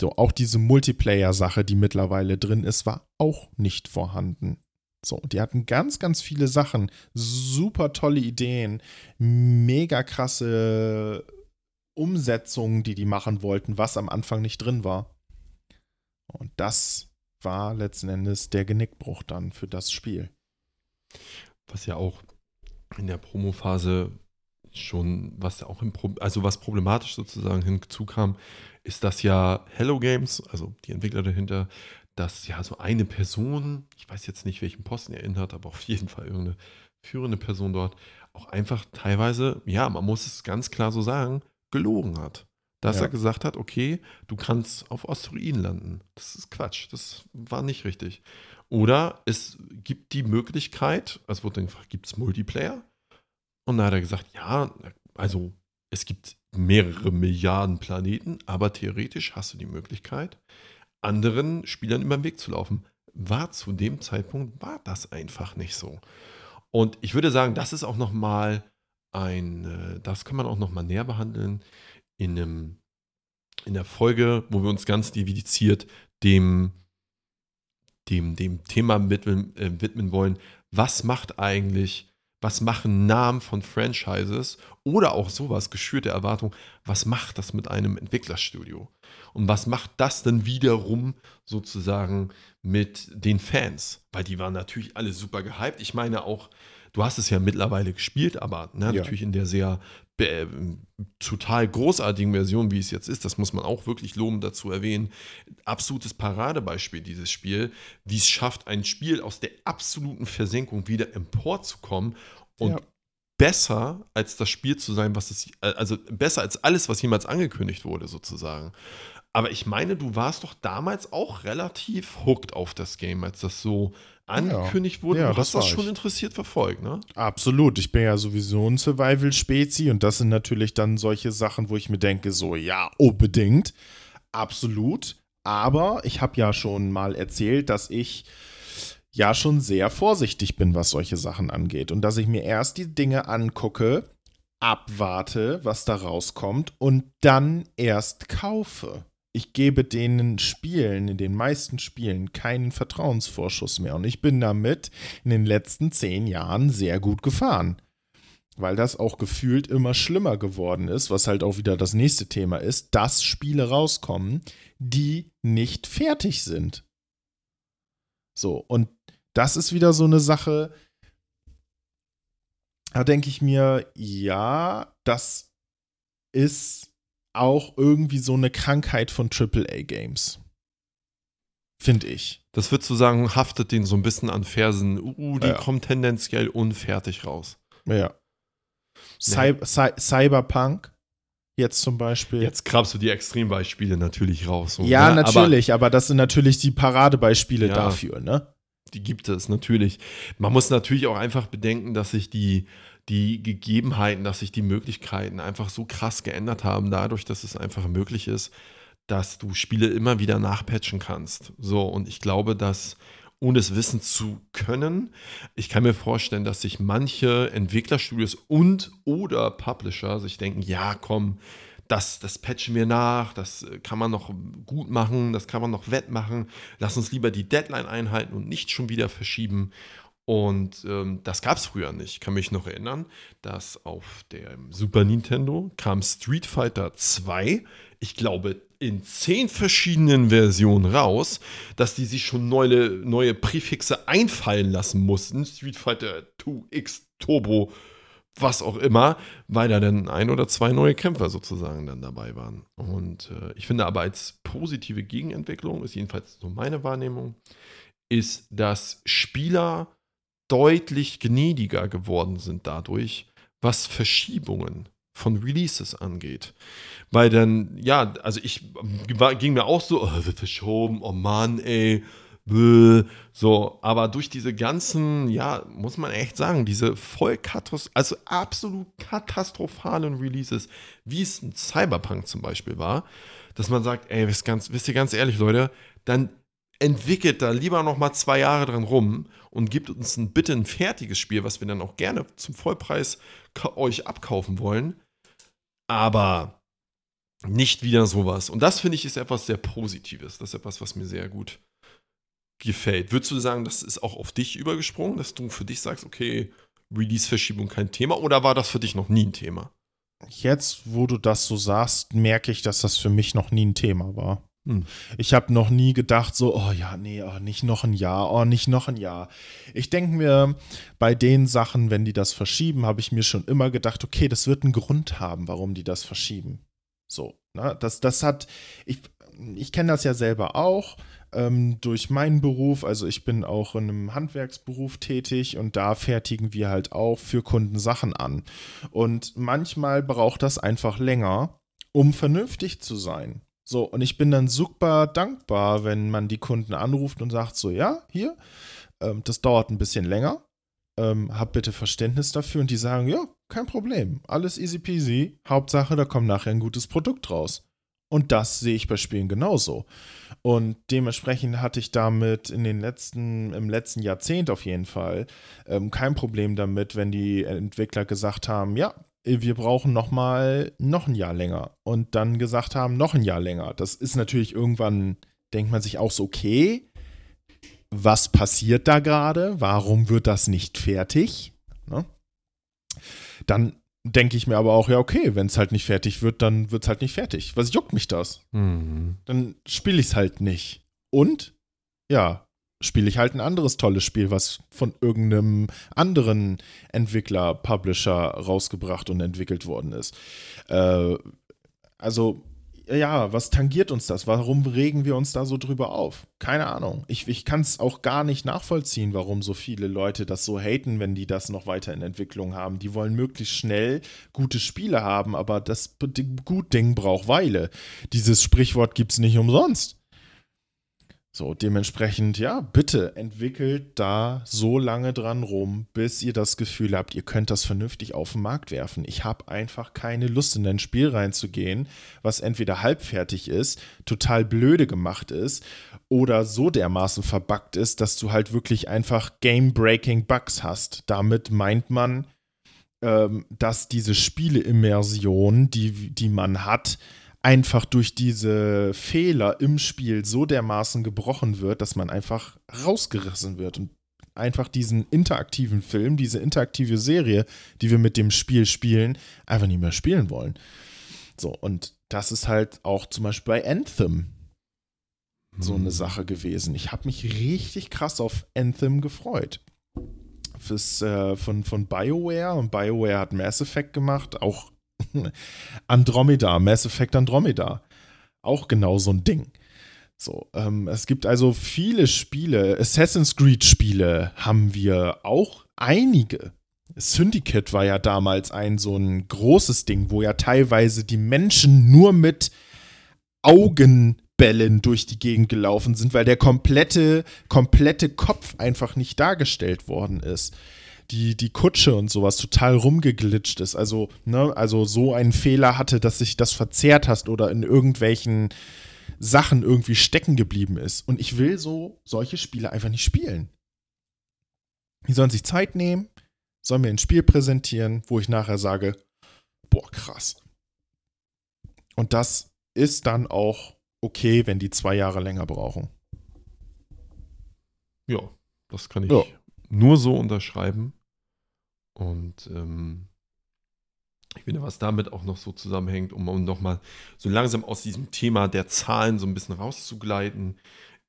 So, auch diese Multiplayer-Sache, die mittlerweile drin ist, war auch nicht vorhanden. So, die hatten ganz, ganz viele Sachen, super tolle Ideen, mega krasse Umsetzungen, die die machen wollten, was am Anfang nicht drin war. Und das war letzten Endes der Genickbruch dann für das Spiel was ja auch in der Promophase schon, was auch im Pro also was problematisch sozusagen hinzukam, ist, dass ja Hello Games, also die Entwickler dahinter, dass ja so eine Person, ich weiß jetzt nicht, welchen Posten er innehat, aber auf jeden Fall irgendeine führende Person dort, auch einfach teilweise, ja, man muss es ganz klar so sagen, gelogen hat. Dass ja. er gesagt hat, okay, du kannst auf Asteroiden landen. Das ist Quatsch. Das war nicht richtig. Oder es gibt die Möglichkeit, es wurde dann gefragt, gibt es Multiplayer? Und da hat er gesagt, ja, also es gibt mehrere Milliarden Planeten, aber theoretisch hast du die Möglichkeit, anderen Spielern über den Weg zu laufen. War zu dem Zeitpunkt, war das einfach nicht so. Und ich würde sagen, das ist auch nochmal ein, äh, das kann man auch nochmal näher behandeln in, einem, in der Folge, wo wir uns ganz dediziert dem dem, dem Thema widmen, äh, widmen wollen, was macht eigentlich, was machen Namen von Franchises oder auch sowas, geschürte Erwartung, was macht das mit einem Entwicklerstudio? Und was macht das denn wiederum sozusagen mit den Fans? Weil die waren natürlich alle super gehypt. Ich meine auch, du hast es ja mittlerweile gespielt, aber ne, ja. natürlich in der sehr äh, total großartigen Version, wie es jetzt ist, das muss man auch wirklich lobend dazu erwähnen. Absolutes Paradebeispiel dieses Spiel, wie es schafft, ein Spiel aus der absoluten Versenkung wieder emporzukommen und ja. besser als das Spiel zu sein, was es, also besser als alles, was jemals angekündigt wurde, sozusagen. Aber ich meine, du warst doch damals auch relativ hooked auf das Game, als das so angekündigt wurde. Ja, du hast das, das schon ich. interessiert verfolgt, ne? Absolut. Ich bin ja sowieso ein Survival-Spezi und das sind natürlich dann solche Sachen, wo ich mir denke, so, ja, unbedingt. Absolut. Aber ich habe ja schon mal erzählt, dass ich ja schon sehr vorsichtig bin, was solche Sachen angeht. Und dass ich mir erst die Dinge angucke, abwarte, was da rauskommt und dann erst kaufe ich gebe den Spielen, in den meisten Spielen, keinen Vertrauensvorschuss mehr. Und ich bin damit in den letzten zehn Jahren sehr gut gefahren. Weil das auch gefühlt immer schlimmer geworden ist, was halt auch wieder das nächste Thema ist, dass Spiele rauskommen, die nicht fertig sind. So, und das ist wieder so eine Sache, da denke ich mir, ja, das ist auch irgendwie so eine Krankheit von AAA-Games. Finde ich. Das würdest du sagen, haftet den so ein bisschen an Fersen. Uh, die ja. kommen tendenziell unfertig raus. Ja. Cy Cy Cyberpunk jetzt zum Beispiel. Jetzt grabst du die Extrembeispiele natürlich raus. So, ja, ne? natürlich, aber, aber, das sind natürlich die Paradebeispiele ja, dafür, ne? die gibt es natürlich. Man muss natürlich auch einfach bedenken, dass sich die, die Gegebenheiten, dass sich die Möglichkeiten einfach so krass geändert haben, dadurch, dass es einfach möglich ist, dass du Spiele immer wieder nachpatchen kannst. So, und ich glaube, dass ohne es wissen zu können. Ich kann mir vorstellen, dass sich manche Entwicklerstudios und oder Publisher sich denken, ja, komm, das, das patchen wir nach, das kann man noch gut machen, das kann man noch wettmachen. Lass uns lieber die Deadline einhalten und nicht schon wieder verschieben. Und ähm, das gab es früher nicht. Ich kann mich noch erinnern, dass auf dem Super Nintendo kam Street Fighter 2, ich glaube in zehn verschiedenen Versionen raus, dass die sich schon neue, neue Präfixe einfallen lassen mussten. Street Fighter 2X Turbo, was auch immer, weil da dann ein oder zwei neue Kämpfer sozusagen dann dabei waren. Und äh, ich finde aber als positive Gegenentwicklung, ist jedenfalls so meine Wahrnehmung, ist, dass Spieler deutlich gnädiger geworden sind dadurch, was Verschiebungen von Releases angeht. Weil dann, ja, also ich war, ging mir auch so, oh, wird verschoben, oh Mann, ey, bäh, so, aber durch diese ganzen, ja, muss man echt sagen, diese voll also absolut katastrophalen Releases, wie es ein Cyberpunk zum Beispiel war, dass man sagt, ey, wisst, ganz, wisst ihr ganz ehrlich, Leute, dann entwickelt da lieber noch mal zwei Jahre dran rum und gibt uns ein, bitte ein fertiges Spiel, was wir dann auch gerne zum Vollpreis euch abkaufen wollen. Aber nicht wieder sowas. Und das finde ich ist etwas sehr Positives. Das ist etwas, was mir sehr gut gefällt. Würdest du sagen, das ist auch auf dich übergesprungen, dass du für dich sagst, okay, Release-Verschiebung kein Thema oder war das für dich noch nie ein Thema? Jetzt, wo du das so sagst, merke ich, dass das für mich noch nie ein Thema war. Hm. Ich habe noch nie gedacht, so, oh ja, nee, oh, nicht noch ein Jahr, oh, nicht noch ein Jahr. Ich denke mir, bei den Sachen, wenn die das verschieben, habe ich mir schon immer gedacht, okay, das wird einen Grund haben, warum die das verschieben. So, ne? das, das hat, ich, ich kenne das ja selber auch ähm, durch meinen Beruf. Also ich bin auch in einem Handwerksberuf tätig und da fertigen wir halt auch für Kunden Sachen an. Und manchmal braucht das einfach länger, um vernünftig zu sein. So, und ich bin dann super dankbar, wenn man die Kunden anruft und sagt so, ja, hier, ähm, das dauert ein bisschen länger, ähm, hab bitte Verständnis dafür und die sagen, ja, kein Problem, alles easy peasy, Hauptsache, da kommt nachher ein gutes Produkt raus. Und das sehe ich bei Spielen genauso. Und dementsprechend hatte ich damit in den letzten, im letzten Jahrzehnt auf jeden Fall ähm, kein Problem damit, wenn die Entwickler gesagt haben, ja, wir brauchen noch mal noch ein Jahr länger und dann gesagt haben, noch ein Jahr länger. Das ist natürlich irgendwann, denkt man sich auch so, okay, was passiert da gerade? Warum wird das nicht fertig? Ne? Dann denke ich mir aber auch, ja, okay, wenn es halt nicht fertig wird, dann wird es halt nicht fertig. Was juckt mich das? Mhm. Dann spiele ich es halt nicht. Und ja, spiele ich halt ein anderes tolles Spiel, was von irgendeinem anderen Entwickler, Publisher rausgebracht und entwickelt worden ist. Äh, also, ja, was tangiert uns das? Warum regen wir uns da so drüber auf? Keine Ahnung. Ich, ich kann es auch gar nicht nachvollziehen, warum so viele Leute das so haten, wenn die das noch weiter in Entwicklung haben. Die wollen möglichst schnell gute Spiele haben, aber das Gut Ding braucht Weile. Dieses Sprichwort gibt es nicht umsonst. So, dementsprechend, ja, bitte entwickelt da so lange dran rum, bis ihr das Gefühl habt, ihr könnt das vernünftig auf den Markt werfen. Ich habe einfach keine Lust, in ein Spiel reinzugehen, was entweder halbfertig ist, total blöde gemacht ist oder so dermaßen verbuggt ist, dass du halt wirklich einfach game-breaking Bugs hast. Damit meint man, ähm, dass diese Spieleimmersion, die, die man hat, einfach durch diese Fehler im Spiel so dermaßen gebrochen wird, dass man einfach rausgerissen wird und einfach diesen interaktiven Film, diese interaktive Serie, die wir mit dem Spiel spielen, einfach nicht mehr spielen wollen. So, und das ist halt auch zum Beispiel bei Anthem so eine hm. Sache gewesen. Ich habe mich richtig krass auf Anthem gefreut. Fürs, äh, von, von BioWare und BioWare hat Mass Effect gemacht, auch Andromeda, Mass Effect Andromeda. Auch genau so ein Ding. So, ähm, es gibt also viele Spiele, Assassin's Creed-Spiele haben wir auch einige. Syndicate war ja damals ein so ein großes Ding, wo ja teilweise die Menschen nur mit Augenbällen durch die Gegend gelaufen sind, weil der komplette, komplette Kopf einfach nicht dargestellt worden ist. Die, die Kutsche und sowas total rumgeglitscht ist. Also, ne, also so einen Fehler hatte, dass sich das verzerrt hast oder in irgendwelchen Sachen irgendwie stecken geblieben ist. Und ich will so solche Spiele einfach nicht spielen. Die sollen sich Zeit nehmen, sollen mir ein Spiel präsentieren, wo ich nachher sage, boah, krass. Und das ist dann auch okay, wenn die zwei Jahre länger brauchen. Ja, das kann ich ja. Nur so unterschreiben. Und ähm, ich finde, was damit auch noch so zusammenhängt, um, um nochmal so langsam aus diesem Thema der Zahlen so ein bisschen rauszugleiten,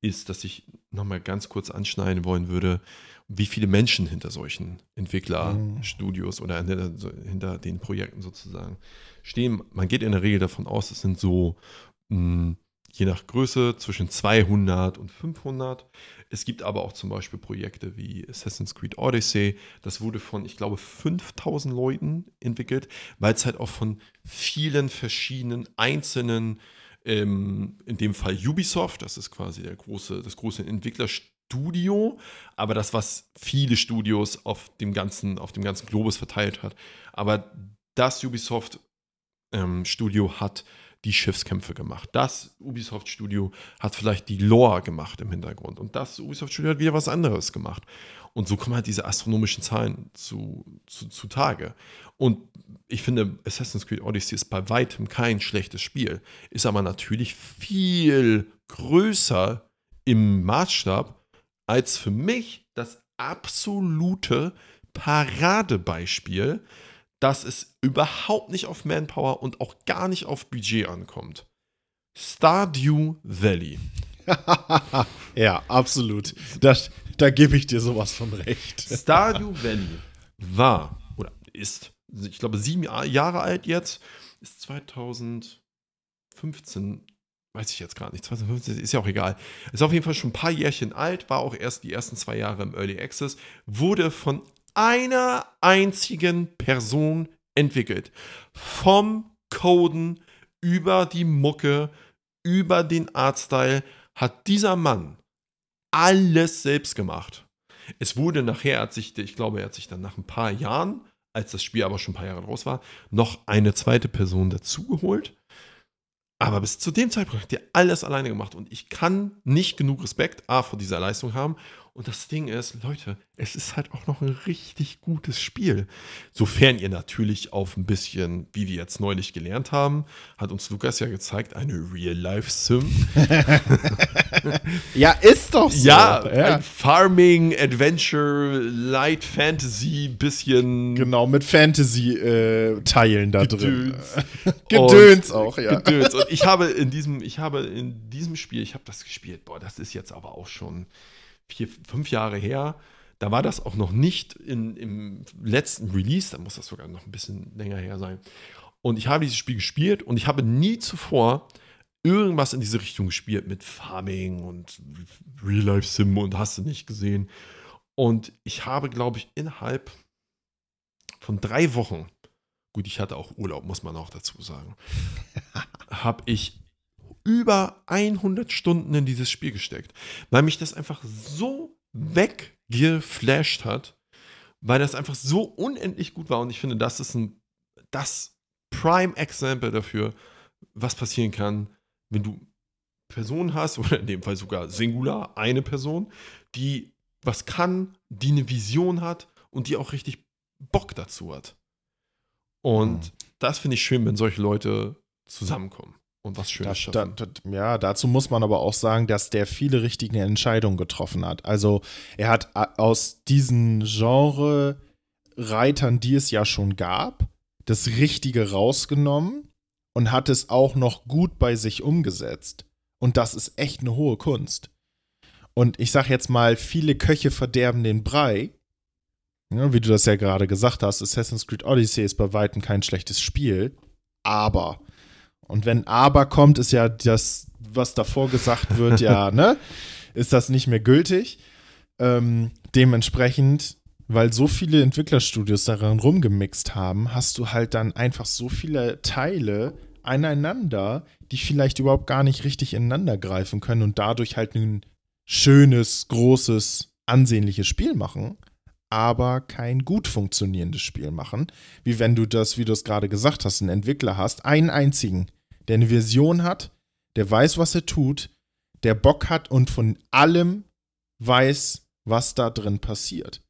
ist, dass ich nochmal ganz kurz anschneiden wollen würde, wie viele Menschen hinter solchen Entwicklerstudios oder hinter, den Projekten sozusagen stehen. Man geht in der Regel davon aus, es sind so mh, hm, je nach Größe zwischen 200 und 500. Es gibt aber auch zum Beispiel Projekte wie Assassin's Creed Odyssey. Das wurde von, ich glaube, 5000 Leuten entwickelt, weil es halt auch von vielen verschiedenen einzelnen, ähm, in dem Fall Ubisoft, das ist quasi der große, das große Entwicklerstudio, aber das, was viele Studios auf dem ganzen, auf dem ganzen Globus verteilt hat. Aber das Ubisoft ähm, Studio hat die Schiffskämpfe gemacht. Das Ubisoft-Studio hat vielleicht die Lore gemacht im Hintergrund. Und das Ubisoft-Studio hat wieder was anderes gemacht. Und so kommen halt diese astronomischen Zahlen zu, zu, zu Tage. Und ich finde, Assassin's Creed Odyssey ist bei weitem kein schlechtes Spiel, ist aber natürlich viel größer im Maßstab als für mich das absolute Paradebeispiel dass es überhaupt nicht auf Manpower und auch gar nicht auf Budget ankommt. Stardew Valley. ja, absolut. Das, da gebe ich dir sowas von recht. Stardew Valley war oder ist, ich glaube, sieben Jahre alt jetzt, ist 2015, weiß ich jetzt gar nicht, 2015 ist ja auch egal. Ist auf jeden Fall schon ein paar Jährchen alt, war auch erst die ersten zwei Jahre im Early Access, wurde von einer einzigen Person entwickelt. Vom Coden über die Mucke, über den Artstyle hat dieser Mann alles selbst gemacht. Es wurde nachher, hat sich, ich glaube, er hat sich dann nach ein paar Jahren, als das Spiel aber schon ein paar Jahre raus war, noch eine zweite Person dazugeholt. Aber bis zu dem Zeitpunkt hat er alles alleine gemacht und ich kann nicht genug Respekt A vor dieser Leistung haben und das Ding ist, Leute, es ist halt auch noch ein richtig gutes Spiel. Sofern ihr natürlich auf ein bisschen, wie wir jetzt neulich gelernt haben, hat uns Lukas ja gezeigt, eine Real-Life-Sim. ja, ist doch so. Ja, ja. ein Farming, Adventure, Light Fantasy, bisschen. Genau, mit Fantasy-Teilen äh, da Gedöns. drin. Gedöns auch, ja. Gedöns. Und ich habe in diesem, ich habe in diesem Spiel, ich habe das gespielt, boah, das ist jetzt aber auch schon vier, fünf Jahre her. Da war das auch noch nicht in, im letzten Release, da muss das sogar noch ein bisschen länger her sein. Und ich habe dieses Spiel gespielt und ich habe nie zuvor irgendwas in diese Richtung gespielt mit Farming und Real-Life-Sim und hast du nicht gesehen. Und ich habe, glaube ich, innerhalb von drei Wochen, gut, ich hatte auch Urlaub, muss man auch dazu sagen, habe ich über 100 Stunden in dieses Spiel gesteckt, weil mich das einfach so weggeflasht hat, weil das einfach so unendlich gut war und ich finde, das ist ein das Prime Example dafür, was passieren kann, wenn du Personen hast oder in dem Fall sogar Singular eine Person, die was kann, die eine Vision hat und die auch richtig Bock dazu hat. Und mhm. das finde ich schön, wenn solche Leute zusammenkommen und was Schönes da, da, da, ja, dazu muss man aber auch sagen, dass der viele richtige Entscheidungen getroffen hat. Also er hat aus diesen Genre-Reitern, die es ja schon gab, das Richtige rausgenommen und hat es auch noch gut bei sich umgesetzt. Und das ist echt eine hohe Kunst. Und ich sag jetzt mal, viele Köche verderben den Brei. Ja, wie du das ja gerade gesagt hast, Assassin's Creed Odyssey ist bei weitem kein schlechtes Spiel. Aber und wenn aber kommt, ist ja das, was davor gesagt wird, ja, ne? Ist das nicht mehr gültig. Ähm, dementsprechend, weil so viele Entwicklerstudios daran rumgemixt haben, hast du halt dann einfach so viele Teile aneinander, die vielleicht überhaupt gar nicht richtig ineinander greifen können und dadurch halt ein schönes, großes, ansehnliches Spiel machen, aber kein gut funktionierendes Spiel machen. Wie wenn du das, wie du es gerade gesagt hast, einen Entwickler hast, einen einzigen, der eine Vision hat, der weiß, was er tut, der Bock hat und von allem weiß, was da drin passiert.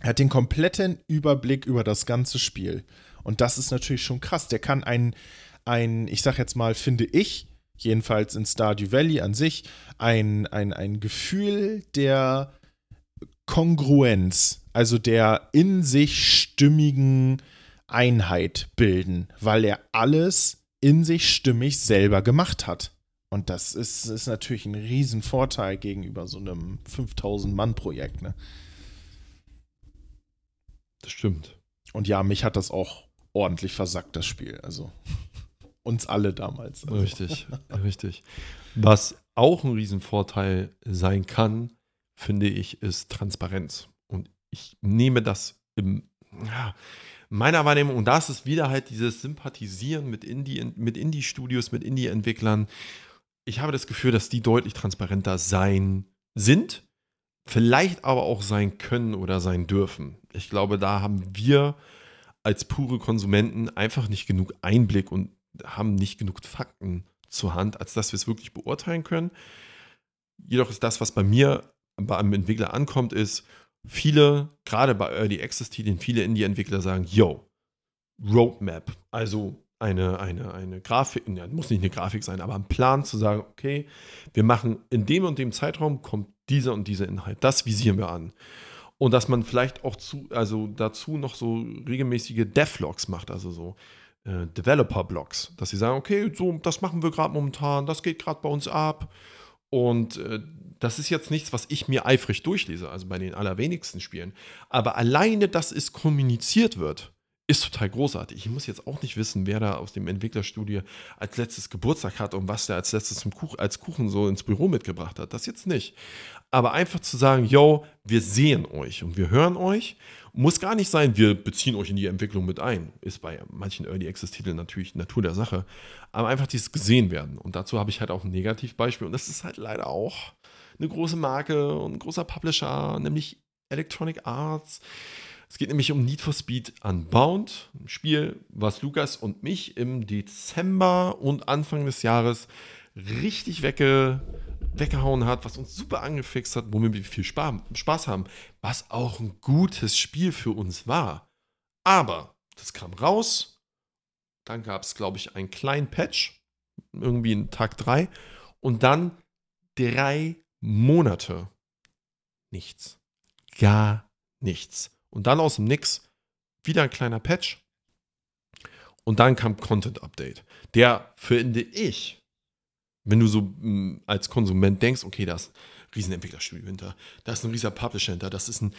Er hat den kompletten Überblick über das ganze Spiel. Und das ist natürlich schon krass. Der kann ein, ein ich sag jetzt mal, finde ich, jedenfalls in Stardew Valley an sich, ein, ein, ein Gefühl der Kongruenz, also der in sich stimmigen Einheit bilden, weil er alles in sich stimmig selber gemacht hat. Und das ist, ist natürlich ein Riesenvorteil gegenüber so einem 5000-Mann-Projekt. Ne? Das stimmt. Und ja, mich hat das auch ordentlich versackt, das Spiel. Also uns alle damals. Also. Richtig, richtig. Was auch ein Riesenvorteil sein kann, finde ich, ist Transparenz. Und ich nehme das im, ja, meiner Wahrnehmung, und das ist wieder halt dieses Sympathisieren mit Indie, mit Indie-Studios, mit Indie-Entwicklern. Ich habe das Gefühl, dass die deutlich transparenter sein sind, vielleicht aber auch sein können oder sein dürfen. Ich glaube, da haben wir als pure Konsumenten einfach nicht genug Einblick und haben nicht genug Fakten zur Hand, als dass wir es wirklich beurteilen können. Jedoch ist das, was bei mir bei einem Entwickler ankommt, ist, viele, gerade bei Early Access-Titeln, viele Indie-Entwickler sagen, yo, Roadmap, also eine, eine, eine Grafik, ja, muss nicht eine Grafik sein, aber ein Plan zu sagen, okay, wir machen in dem und dem Zeitraum kommt dieser und dieser Inhalt. Das visieren wir an. Und dass man vielleicht auch zu, also dazu noch so regelmäßige Devlogs macht, also so äh, Developer-Blogs, dass sie sagen, okay, so, das machen wir gerade momentan, das geht gerade bei uns ab. Und äh, das ist jetzt nichts, was ich mir eifrig durchlese, also bei den allerwenigsten Spielen. Aber alleine, dass es kommuniziert wird, ist total großartig. Ich muss jetzt auch nicht wissen, wer da aus dem Entwicklerstudio als letztes Geburtstag hat und was der als letztes zum Kuchen, als Kuchen so ins Büro mitgebracht hat. Das jetzt nicht. Aber einfach zu sagen, yo, wir sehen euch und wir hören euch, muss gar nicht sein, wir beziehen euch in die Entwicklung mit ein. Ist bei manchen Early Access Titeln natürlich Natur der Sache. Aber einfach dieses gesehen werden. Und dazu habe ich halt auch ein Negativbeispiel. Und das ist halt leider auch eine große Marke und ein großer Publisher, nämlich Electronic Arts es geht nämlich um Need for Speed Unbound, ein Spiel, was Lukas und mich im Dezember und Anfang des Jahres richtig wegge weggehauen hat, was uns super angefixt hat, womit wir viel Spaß haben, was auch ein gutes Spiel für uns war. Aber das kam raus, dann gab es, glaube ich, einen kleinen Patch, irgendwie in Tag 3, und dann drei Monate nichts. Gar nichts. Und dann aus dem Nix wieder ein kleiner Patch. Und dann kam Content Update. Der, finde ich, wenn du so mh, mm, als Konsument denkst, okay, da ist ein Riesenentwicklerstudio hinter, da ist ein riesiger Publisher hinter, das ist ein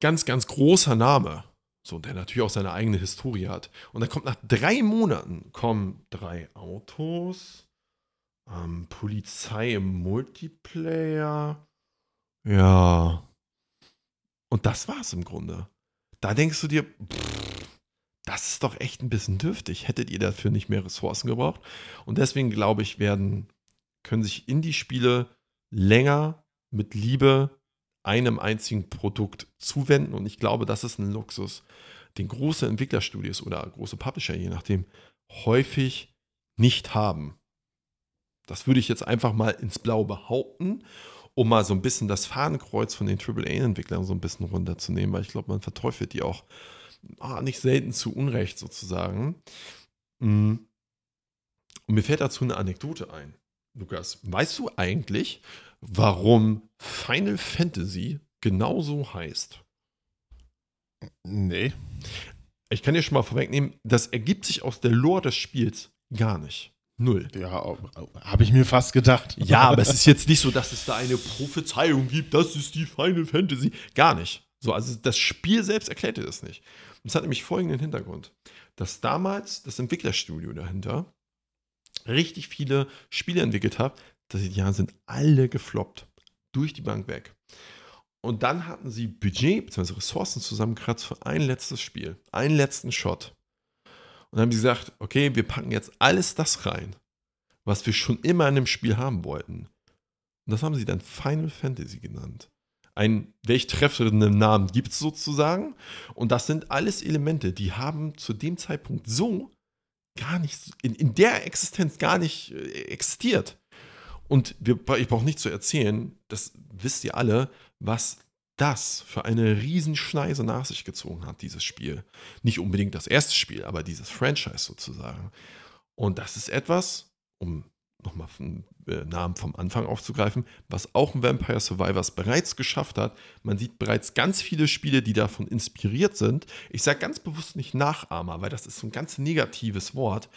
ganz, ganz großer Name. So, der natürlich auch seine eigene Historie hat. Und dann kommt nach drei Monaten kommen drei Autos, ähm, Polizei im Multiplayer. Ja. Und das war's im Grunde da denkst du dir, das ist doch echt ein bisschen dürftig. Hättet ihr dafür nicht mehr Ressourcen gebraucht? Und deswegen glaube ich, werden, können sich Indie-Spiele länger mit Liebe einem einzigen Produkt zuwenden. Und ich glaube, das ist ein Luxus, den große Entwicklerstudios oder große Publisher, je nachdem, häufig nicht haben. Das würde ich jetzt einfach mal ins Blau behaupten um mal so ein bisschen das Fahnenkreuz von den AAA-Entwicklern so ein bisschen runterzunehmen, weil ich glaube, man verteufelt die auch ah, nicht selten zu Unrecht sozusagen. Mm. Und mir fällt dazu eine Anekdote ein. Lukas, weißt du eigentlich, warum Final Fantasy genauso heißt? Nee. Ich kann dir schon mal vorwegnehmen, das ergibt sich aus der Lore des Spiels gar nicht. Null. Ja, habe ich mir fast gedacht. Ja, aber es ist jetzt nicht so, dass es da eine Prophezeiung gibt, das ist die Final Fantasy. Gar nicht. So, also das Spiel selbst erklärte das nicht. Das hat nämlich folgenden Hintergrund: Dass damals das Entwicklerstudio dahinter richtig viele Spiele entwickelt hat, dass die Jahre sind alle gefloppt. Durch die Bank weg. Und dann hatten sie Budget bzw. Ressourcen zusammengekratzt für ein letztes Spiel, einen letzten Shot. Und haben gesagt, okay, wir packen jetzt alles das rein, was wir schon immer in einem Spiel haben wollten. Und das haben sie dann Final Fantasy genannt. Ein welch treffenden Namen gibt es sozusagen. Und das sind alles Elemente, die haben zu dem Zeitpunkt so gar nicht, in, in der Existenz gar nicht äh, existiert. Und wir, ich brauche nicht zu erzählen, das wisst ihr alle, was das für eine Riesenschneise nach sich gezogen hat, dieses Spiel. Nicht unbedingt das erste Spiel, aber dieses Franchise sozusagen. Und das ist etwas, um nochmal äh, Namen vom Anfang aufzugreifen, was auch ein Vampire Survivors bereits geschafft hat. Man sieht bereits ganz viele Spiele, die davon inspiriert sind. Ich sage ganz bewusst nicht Nachahmer, weil das ist so ein ganz negatives Wort.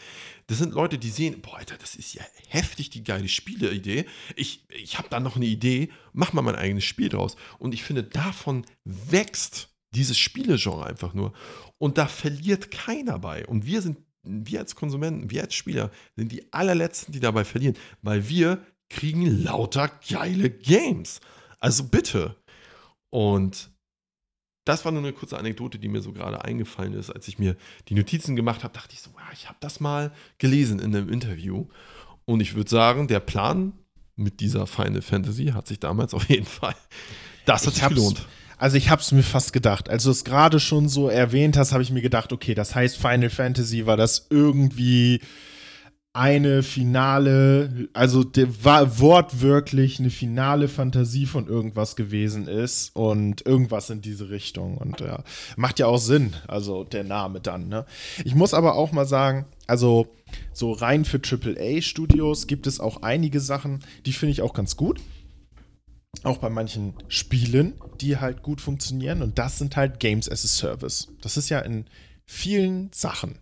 Das sind Leute, die sehen, boah, Alter, das ist ja heftig die geile Spieleidee. Ich, ich habe da noch eine Idee, mach mal mein eigenes Spiel draus. Und ich finde, davon wächst dieses Spielegenre einfach nur. Und da verliert keiner bei. Und wir sind wir als Konsumenten, wir als Spieler sind die allerletzten, die dabei verlieren, weil wir kriegen lauter geile Games. Also bitte. Und das war nur eine kurze Anekdote, die mir so gerade eingefallen ist, als ich mir die Notizen gemacht habe, dachte ich so, ich habe das mal gelesen in einem Interview. Und ich würde sagen, der Plan mit dieser Final Fantasy hat sich damals auf jeden Fall, das hat ich sich gelohnt. Also ich habe es mir fast gedacht. Als du es gerade schon so erwähnt hast, habe ich mir gedacht, okay, das heißt Final Fantasy war das irgendwie eine finale, also war wortwörtlich eine finale Fantasie von irgendwas gewesen ist und irgendwas in diese Richtung und ja, macht ja auch Sinn, also der Name dann, ne? Ich muss aber auch mal sagen, also so rein für AAA Studios gibt es auch einige Sachen, die finde ich auch ganz gut auch bei manchen Spielen, die halt gut funktionieren. Und das sind halt Games as a Service. Das ist ja in vielen Sachen.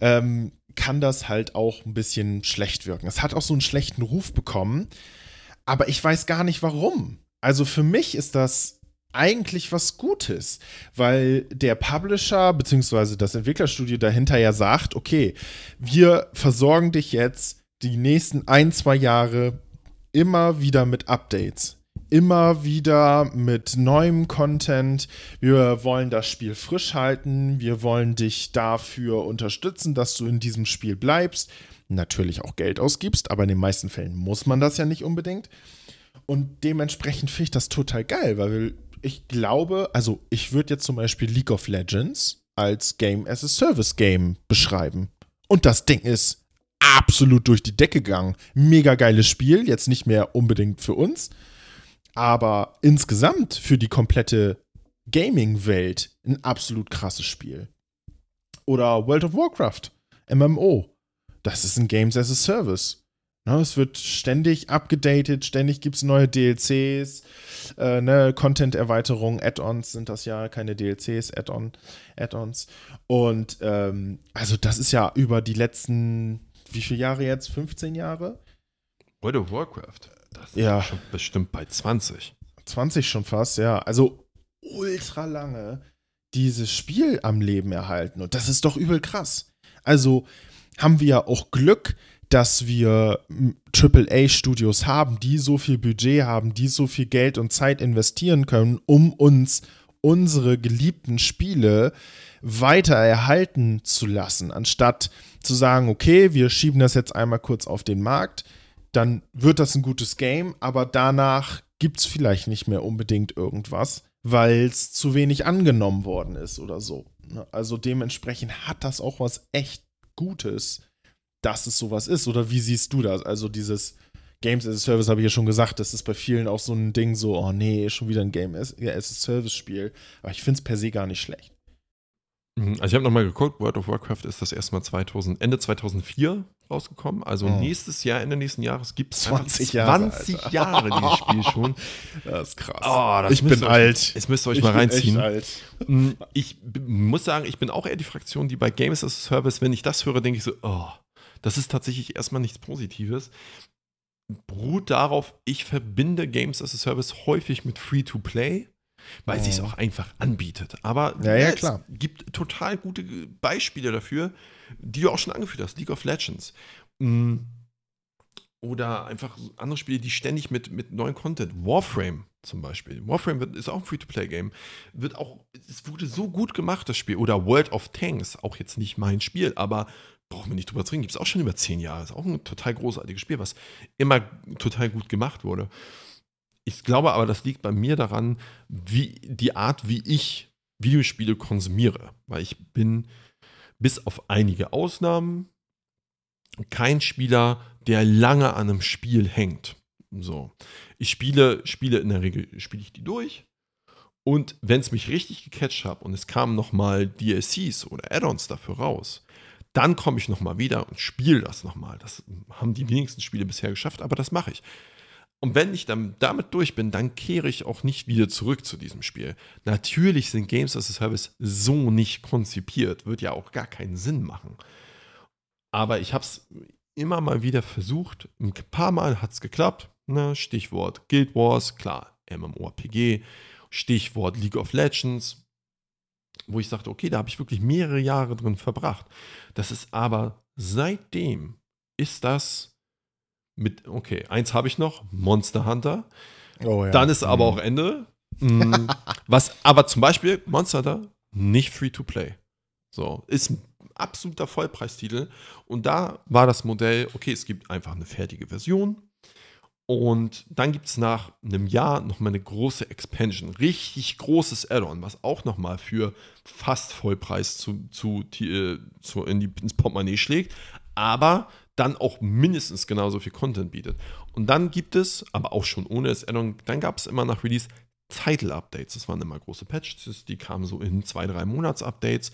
Ähm, kann das halt auch ein bisschen schlecht wirken. Es hat auch so einen schlechten Ruf bekommen, aber ich weiß gar nicht warum. Also für mich ist das eigentlich was Gutes, weil der Publisher bzw. das Entwicklerstudio dahinter ja sagt, okay, wir versorgen dich jetzt die nächsten ein, zwei Jahre immer wieder mit Updates immer wieder mit neuem Content. Wir wollen das Spiel frisch halten. Wir wollen dich dafür unterstützen, dass du in diesem Spiel bleibst. Natürlich auch Geld ausgibst, aber in den meisten Fällen muss man das ja nicht unbedingt. Und dementsprechend finde ich das total geil, weil ich glaube, also ich würde jetzt zum Beispiel League of Legends als Game as a Service Game beschreiben. Und das Ding ist absolut durch die Decke gegangen. Mega geiles Spiel, jetzt nicht mehr unbedingt für uns, aber insgesamt für die komplette Gaming-Welt ein absolut krasses Spiel. Oder World of Warcraft, MMO. Das ist ein Games as a Service. Ne, es wird ständig abgedatet, ständig gibt es neue DLCs, äh, ne, Content-Erweiterungen, Add-ons sind das ja, keine DLCs, Add-on, Add-ons. Und ähm, also das ist ja über die letzten, wie viele Jahre jetzt? 15 Jahre? World of Warcraft. Das ja. schon bestimmt bei 20. 20 schon fast, ja. Also ultra lange dieses Spiel am Leben erhalten. Und das ist doch übel krass. Also haben wir ja auch Glück, dass wir AAA-Studios haben, die so viel Budget haben, die so viel Geld und Zeit investieren können, um uns unsere geliebten Spiele weiter erhalten zu lassen, anstatt zu sagen, okay, wir schieben das jetzt einmal kurz auf den Markt, dann wird das ein gutes Game, aber danach gibt es vielleicht nicht mehr unbedingt irgendwas, weil es zu wenig angenommen worden ist oder so. Ne? Also dementsprechend hat das auch was echt Gutes, dass es sowas ist. Oder wie siehst du das? Also dieses Games as a Service habe ich ja schon gesagt, das ist bei vielen auch so ein Ding so, oh nee, schon wieder ein Game as, a Service Spiel. Aber ich finde es per se gar nicht schlecht. Mhm, also ich habe nochmal geguckt, World of Warcraft ist das erste Mal 2000, Ende 2004 rausgekommen. Also oh. nächstes Jahr, Ende nächsten Jahres gibt es 20 Jahre, 20 Jahre dieses Spiel schon. Das ist krass. Oh, das ich bin euch, alt. Jetzt müsst ihr euch ich mal reinziehen. Mm, ich muss sagen, ich bin auch eher die Fraktion, die bei Games as a Service, wenn ich das höre, denke ich so, oh, das ist tatsächlich erstmal nichts Positives. Beruht darauf, ich verbinde Games as a Service häufig mit Free-to-Play weil sie es auch einfach anbietet. Aber ja, ja, klar. es gibt total gute Beispiele dafür, die du auch schon angeführt hast. League of Legends. Mm, oder einfach andere Spiele, die ständig mit, mit neuen Content, Warframe zum Beispiel. Warframe wird, ist auch ein Free-to-Play-Game. Wird auch, es wurde so gut gemacht, das Spiel. Oder World of Tanks, auch jetzt nicht mein Spiel, aber brauchen wir nicht drüber zu reden, gibt es auch schon über zehn Jahre. Ist auch ein total großartiges Spiel, was immer total gut gemacht wurde. Ich glaube aber, das liegt bei mir daran, wie die Art, wie ich Videospiele konsumiere. Weil ich bin, bis auf einige Ausnahmen, kein Spieler, der lange an einem Spiel hängt. So. Ich spiele Spiele in der Regel, spiele ich die durch. Und wenn es mich richtig gecatcht hat und es kamen nochmal DLCs oder Add-ons dafür raus, dann komme ich nochmal wieder und spiele das nochmal. Das haben die wenigsten Spiele bisher geschafft, aber das mache ich. Und wenn ich dann damit durch bin, dann kehre ich auch nicht wieder zurück zu diesem Spiel. Natürlich sind Games as a Service so nicht konzipiert, wird ja auch gar keinen Sinn machen. Aber ich habe es immer mal wieder versucht. Ein paar Mal hat es geklappt. Ne? Stichwort Guild Wars, klar, MMORPG. Stichwort League of Legends, wo ich sagte, okay, da habe ich wirklich mehrere Jahre drin verbracht. Das ist aber seitdem ist das mit, okay, eins habe ich noch, Monster Hunter. Oh, ja. Dann ist aber mhm. auch Ende. Mhm. Was aber zum Beispiel Monster Hunter nicht free to play. So, ist ein absoluter Vollpreistitel. Und da war das Modell, okay, es gibt einfach eine fertige Version. Und dann gibt es nach einem Jahr nochmal eine große Expansion. Richtig großes Add-on, was auch nochmal für fast Vollpreis zu, zu, äh, zu in die, ins Portemonnaie schlägt. Aber dann auch mindestens genauso viel Content bietet. Und dann gibt es, aber auch schon ohne das Addon, dann gab es immer nach Release Title-Updates. Das waren immer große Patches, die kamen so in zwei, drei Monats-Updates.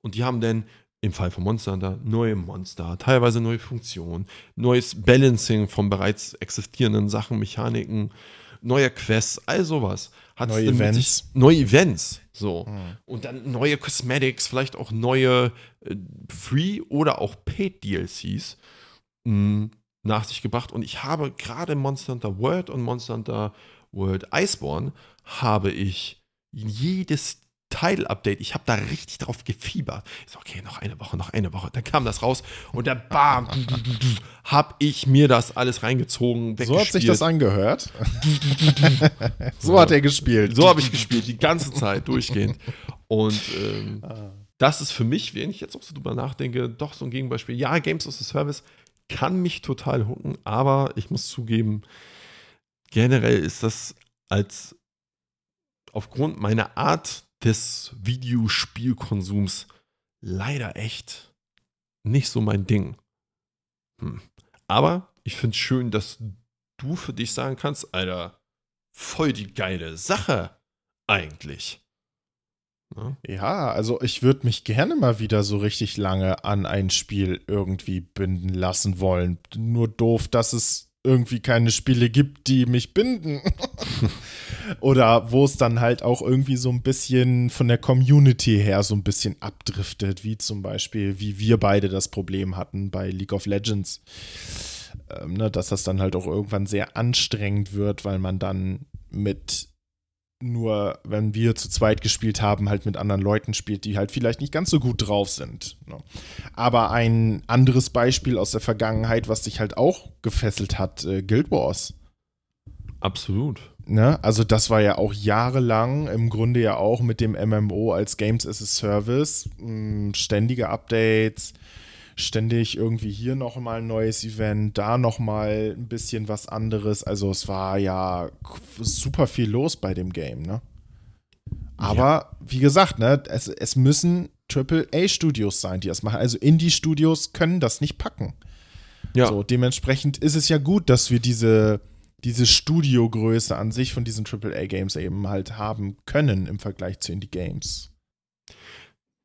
Und die haben dann im Fall von Monster Hunter neue Monster, teilweise neue Funktionen, neues Balancing von bereits existierenden Sachen, Mechaniken, neue Quests, all sowas. Hat's neue Events. Sich, neue Events. So. Mhm. Und dann neue Cosmetics, vielleicht auch neue äh, Free- oder auch Paid-DLCs mh, nach sich gebracht. Und ich habe gerade Monster Hunter World und Monster Hunter World Iceborne habe ich jedes Title-Update, ich habe da richtig drauf gefiebert. Ich so, okay, noch eine Woche, noch eine Woche. Dann kam das raus und dann bam, habe ich mir das alles reingezogen. So hat sich das angehört. so hat er gespielt. So habe ich gespielt, die ganze Zeit durchgehend. Und ähm, ah. das ist für mich, wenn ich jetzt auch so drüber nachdenke, doch so ein Gegenbeispiel. Ja, Games as a Service kann mich total hucken, aber ich muss zugeben, generell ist das als aufgrund meiner Art des Videospielkonsums leider echt nicht so mein Ding. Hm. Aber ich finde es schön, dass du für dich sagen kannst, Alter, voll die geile Sache eigentlich. Ne? Ja, also ich würde mich gerne mal wieder so richtig lange an ein Spiel irgendwie binden lassen wollen. Nur doof, dass es irgendwie keine Spiele gibt, die mich binden. Oder wo es dann halt auch irgendwie so ein bisschen von der Community her so ein bisschen abdriftet, wie zum Beispiel, wie wir beide das Problem hatten bei League of Legends. Ähm, ne, dass das dann halt auch irgendwann sehr anstrengend wird, weil man dann mit nur wenn wir zu zweit gespielt haben, halt mit anderen Leuten spielt, die halt vielleicht nicht ganz so gut drauf sind. Ne? Aber ein anderes Beispiel aus der Vergangenheit, was dich halt auch gefesselt hat, äh, Guild Wars. Absolut. Ne? Also das war ja auch jahrelang im Grunde ja auch mit dem MMO als Games as a Service, mh, hm, ständige Updates, ständig irgendwie hier nochmal ein neues Event, da nochmal ein bisschen was anderes. Also es war ja super viel los bei dem Game, ne? Aber ja. wie gesagt, ne, es, es müssen AAA-Studios sein, die das machen. Also Indie-Studios können das nicht packen. Ja. So, dementsprechend ist es ja gut, dass wir diese, diese Studiogröße an sich von diesen AAA-Games eben halt haben können im Vergleich zu Indie-Games.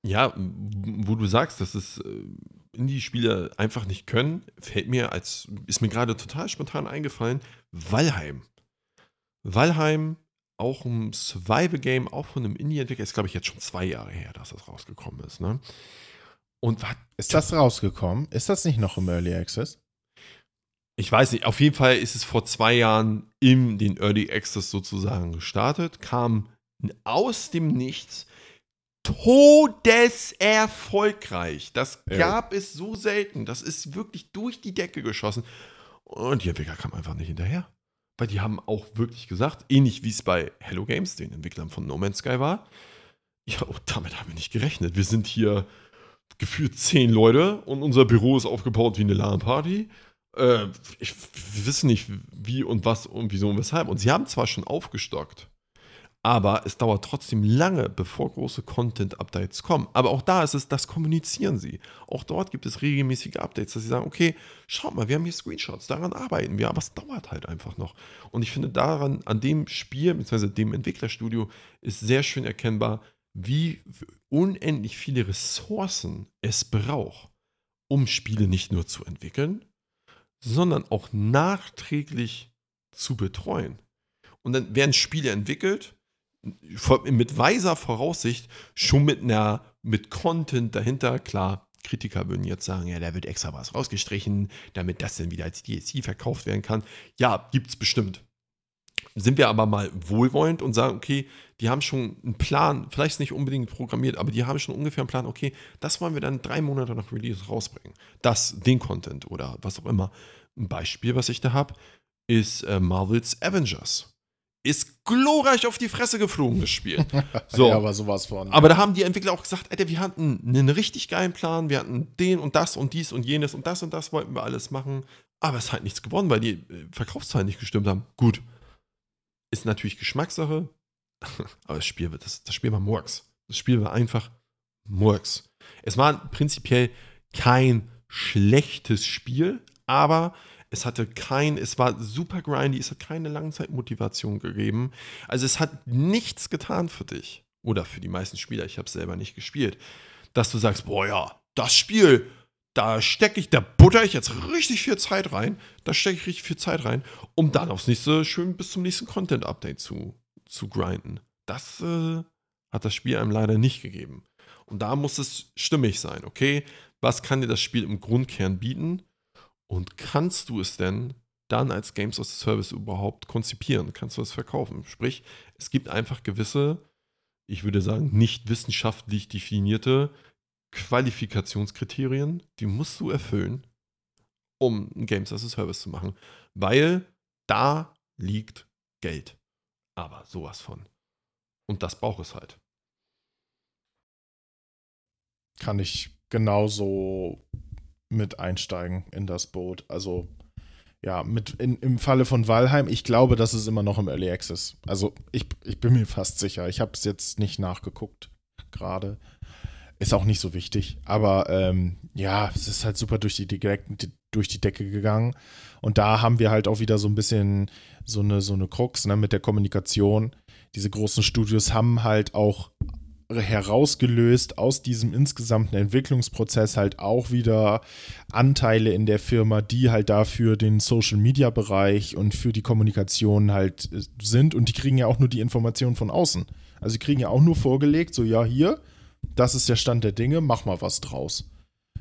Ja, wo du sagst, dass es äh, Indie-Spiele einfach nicht können, fällt mir als, ist mir gerade total spontan eingefallen, Valheim. Valheim, auch ein Survival-Game, auch von einem Indie-Entwickler, ist glaube ich jetzt schon zwei Jahre her, dass das rausgekommen ist. Ne? Und was, ist das rausgekommen? Ist das nicht noch im Early Access? Ich weiß nicht, auf jeden Fall ist es vor zwei Jahren in den Early Access sozusagen gestartet, kam aus dem Nichts todeserfolgreich. Das gab ja. es so selten. Das ist wirklich durch die Decke geschossen. Und die Entwickler kamen einfach nicht hinterher. Weil die haben auch wirklich gesagt, ähnlich wie es bei Hello Games, den Entwicklern von No Man's Sky war, ja, und damit haben wir nicht gerechnet. Wir sind hier gefühlt zehn Leute und unser Büro ist aufgebaut wie eine LAN-Party. Äh, ich, wir wissen nicht, wie und was und wieso und weshalb. Und sie haben zwar schon aufgestockt, aber es dauert trotzdem lange, bevor große Content-Updates kommen. Aber auch da ist es, das kommunizieren sie. Auch dort gibt es regelmäßige Updates, dass sie sagen, okay, schaut mal, wir haben hier Screenshots, daran arbeiten wir, aber es dauert halt einfach noch. Und ich finde daran, an dem Spiel, beziehungsweise dem Entwicklerstudio, ist sehr schön erkennbar, wie unendlich viele Ressourcen es braucht, um Spiele nicht nur zu entwickeln, sondern auch nachträglich zu betreuen. Und dann werden Spiele entwickelt, mit weiser Voraussicht, schon mit einer, mit Content dahinter, klar, Kritiker würden jetzt sagen, ja, da wird extra was rausgestrichen, damit das dann wieder als DLC verkauft werden kann. Ja, gibt es bestimmt. Sind wir aber mal wohlwollend und sagen, okay, die haben schon einen Plan, vielleicht nicht unbedingt programmiert, aber die haben schon ungefähr einen Plan, okay, das wollen wir dann drei Monate nach Release rausbringen. Das, den Content oder was auch immer. Ein Beispiel, was ich da habe, ist äh, Marvel's Avengers. Ist glorreich auf die Fresse geflogen, das Spiel. So. ja, aber sowas von. Aber da haben die Entwickler auch gesagt, Alter, wir hatten einen richtig geilen Plan, wir hatten den und das und dies und jenes und das und das wollten wir alles machen. Aber es ist halt nichts gewonnen, weil die äh, Verkaufszahlen nicht gestimmt haben. Gut. Ist natürlich Geschmackssache, aber das Spiel, das, das Spiel war Murks. Das Spiel war einfach Murks. Es war prinzipiell kein schlechtes Spiel, aber es hatte kein, es war super grindy, es hat keine Langzeitmotivation gegeben. Also es hat nichts getan für dich oder für die meisten Spieler. Ich habe es selber nicht gespielt, dass du sagst, boah ja, das Spiel, da stecke ich, da butter ich jetzt richtig viel Zeit rein, da stecke ich richtig viel Zeit rein, um dann aufs nächste schön bis zum nächsten Content-Update zu zu grinden. Das äh, hat das Spiel einem leider nicht gegeben. Und da muss es stimmig sein, okay? Was kann dir das Spiel im Grundkern bieten? Und kannst du es denn dann als Games as a Service überhaupt konzipieren? Kannst du es verkaufen? Sprich, es gibt einfach gewisse, ich würde sagen, nicht wissenschaftlich definierte Qualifikationskriterien, die musst du erfüllen, um ein Games as a Service zu machen. Weil da liegt Geld. Aber sowas von. Und das braucht es halt. Kann ich genauso mit einsteigen in das Boot. Also, ja, mit in, im Falle von Valheim, ich glaube, das ist immer noch im Early Access. Also, ich, ich bin mir fast sicher. Ich habe es jetzt nicht nachgeguckt gerade. Ist auch nicht so wichtig. Aber ähm, ja, es ist halt super durch die, durch die Decke gegangen. Und da haben wir halt auch wieder so ein bisschen so eine, so eine Krux ne, mit der Kommunikation. Diese großen Studios haben halt auch herausgelöst aus diesem insgesamten Entwicklungsprozess halt auch wieder Anteile in der Firma, die halt dafür den Social Media Bereich und für die Kommunikation halt äh, sind und die kriegen ja auch nur die Informationen von außen. Also sie kriegen ja auch nur vorgelegt, so ja hier, das ist der Stand der Dinge, mach mal was draus.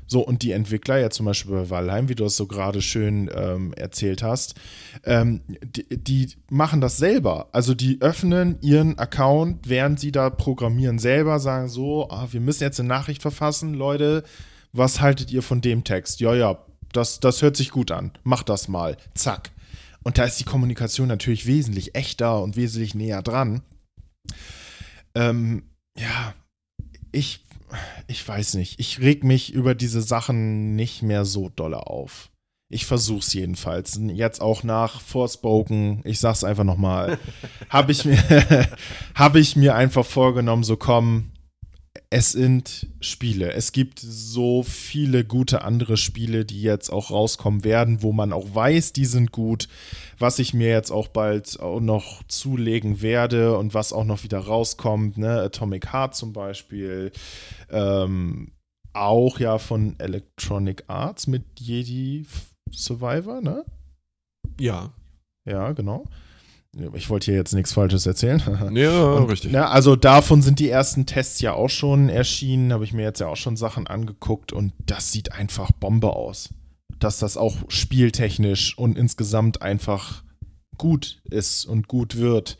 So, und die Entwickler, ja zum Beispiel bei Valheim, wie du es so gerade schön ähm, erzählt hast, ähm, die, die, machen das selber. Also die öffnen ihren Account, während sie da programmieren, selber, sagen so, ah, wir müssen jetzt eine Nachricht verfassen, Leute, was haltet ihr von dem Text? Ja, ja, das, das hört sich gut an. Mach das mal. Zack. Und da ist die Kommunikation natürlich wesentlich echter und wesentlich näher dran. Ähm, ja, ich ich weiß nicht. Ich reg mich über diese Sachen nicht mehr so dolle auf. Ich versuch's jedenfalls. Jetzt auch nach Forspoken, ich sag's einfach nochmal, habe ich, mir, hab ich mir einfach vorgenommen, so komm, es sind Spiele. Es gibt so viele gute andere Spiele, die jetzt auch rauskommen werden, wo man auch weiß, die sind gut. Was ich mir jetzt auch bald auch noch zulegen werde und was auch noch wieder rauskommt, ne? Atomic Heart zum Beispiel. Ähm, auch ja von Electronic Arts mit Jedi Survivor, ne? Ja. Ja, genau. Ich wollte hier jetzt nichts Falsches erzählen. ja, Und, richtig. Ja, also davon sind die ersten Tests ja auch schon erschienen, habe ich mir jetzt ja auch schon Sachen angeguckt und das sieht einfach Bombe aus. Dass das auch spieltechnisch und insgesamt einfach gut ist und gut wird.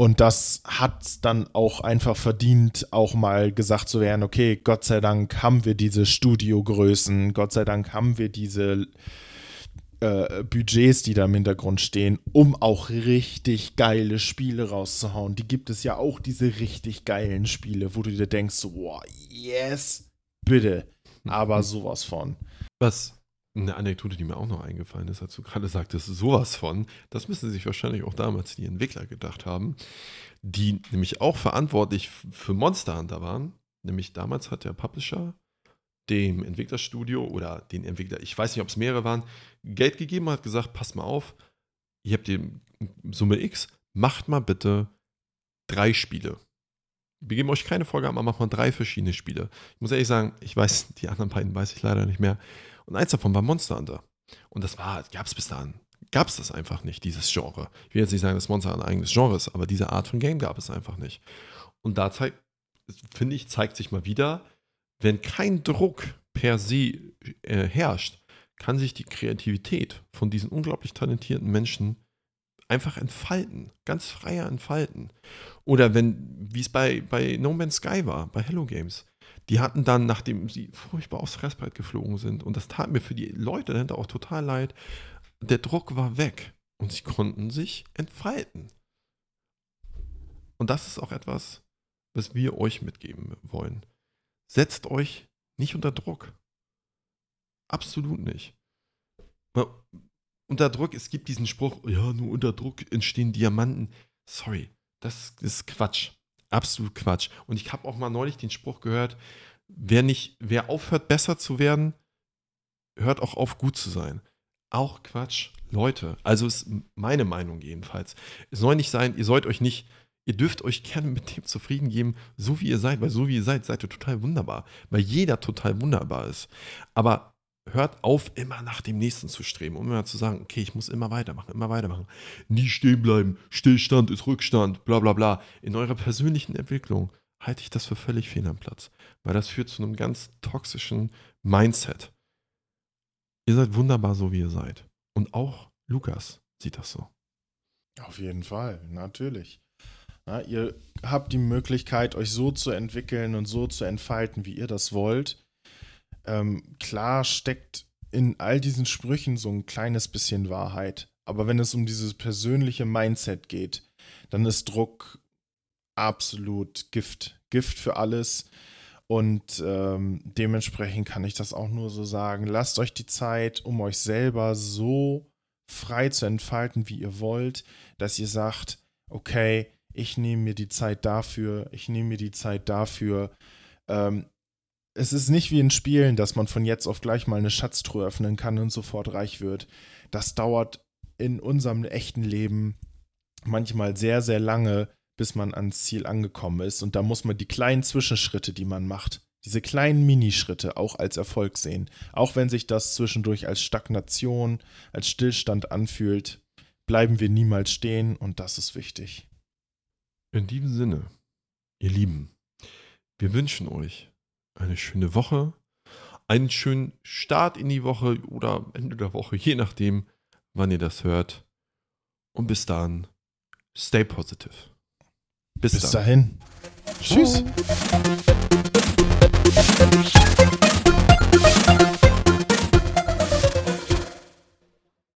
Und das hat dann auch einfach verdient, auch mal gesagt zu werden, okay, Gott sei Dank haben wir diese Studiogrößen, Gott sei Dank haben wir diese äh, Budgets, die da im Hintergrund stehen, um auch richtig geile Spiele rauszuhauen. Die gibt es ja auch, diese richtig geilen Spiele, wo du dir denkst, wow, yes, bitte. Aber mhm. sowas von. Was eine Anekdote, die mir auch noch eingefallen ist, als du gerade sagtest, sowas von, das müssen sich wahrscheinlich auch damals die Entwickler gedacht haben, die nämlich auch verantwortlich für Monster Hunter waren. Nämlich damals hat der Publisher dem Entwicklerstudio oder den Entwickler, ich weiß nicht, ob es mehrere waren, Geld gegeben hat, gesagt, passt mal auf, ihr habt die Summe X, macht mal bitte drei Spiele. Wir geben euch keine Vorgaben, aber macht mal drei verschiedene Spiele. Ich muss ehrlich sagen, ich weiß, die anderen beiden weiß ich leider nicht mehr. Und eins davon war Monster Hunter. Und das war, gab es bis dahin, gab es das einfach nicht, dieses Genre. Ich will jetzt nicht sagen, dass Monster ein eigenes Genre ist, aber diese Art von Game gab es einfach nicht. Und da zeigt, finde ich, zeigt sich mal wieder, wenn kein Druck per se äh, herrscht, kann sich die Kreativität von diesen unglaublich talentierten Menschen einfach entfalten, ganz freier entfalten. Oder wenn, wie es bei, bei No Man's Sky war, bei Hello Games, die hatten dann, nachdem sie furchtbar aufs Fressbrett geflogen sind, und das tat mir für die Leute dahinter auch total leid, der Druck war weg und sie konnten sich entfalten. Und das ist auch etwas, was wir euch mitgeben wollen. Setzt euch nicht unter Druck. Absolut nicht. Weil unter Druck, es gibt diesen Spruch, ja, nur unter Druck entstehen Diamanten. Sorry, das ist Quatsch. Absolut Quatsch. Und ich habe auch mal neulich den Spruch gehört, wer nicht, wer aufhört, besser zu werden, hört auch auf, gut zu sein. Auch Quatsch. Leute, also ist meine Meinung jedenfalls. Es soll nicht sein, ihr sollt euch nicht Ihr dürft euch gerne mit dem zufrieden geben, so wie ihr seid, weil so wie ihr seid, seid ihr total wunderbar, weil jeder total wunderbar ist. Aber hört auf, immer nach dem Nächsten zu streben, um immer zu sagen, okay, ich muss immer weitermachen, immer weitermachen. Nie stehen bleiben, Stillstand ist Rückstand, bla bla bla. In eurer persönlichen Entwicklung halte ich das für völlig fehl am Platz, weil das führt zu einem ganz toxischen Mindset. Ihr seid wunderbar, so wie ihr seid. Und auch Lukas sieht das so. Auf jeden Fall, natürlich. Ja, ihr habt die Möglichkeit, euch so zu entwickeln und so zu entfalten, wie ihr das wollt. Ähm, klar steckt in all diesen Sprüchen so ein kleines bisschen Wahrheit. Aber wenn es um dieses persönliche Mindset geht, dann ist Druck absolut Gift. Gift für alles. Und ähm, dementsprechend kann ich das auch nur so sagen. Lasst euch die Zeit, um euch selber so frei zu entfalten, wie ihr wollt, dass ihr sagt, okay, ich nehme mir die Zeit dafür, ich nehme mir die Zeit dafür. Ähm, es ist nicht wie in Spielen, dass man von jetzt auf gleich mal eine Schatztruhe öffnen kann und sofort reich wird. Das dauert in unserem echten Leben manchmal sehr, sehr lange, bis man ans Ziel angekommen ist. Und da muss man die kleinen Zwischenschritte, die man macht, diese kleinen Minischritte auch als Erfolg sehen. Auch wenn sich das zwischendurch als Stagnation, als Stillstand anfühlt, bleiben wir niemals stehen und das ist wichtig. In diesem Sinne, ihr Lieben, wir wünschen euch eine schöne Woche, einen schönen Start in die Woche oder Ende der Woche, je nachdem, wann ihr das hört. Und bis dann, stay positive. Bis, bis dahin. Tschüss.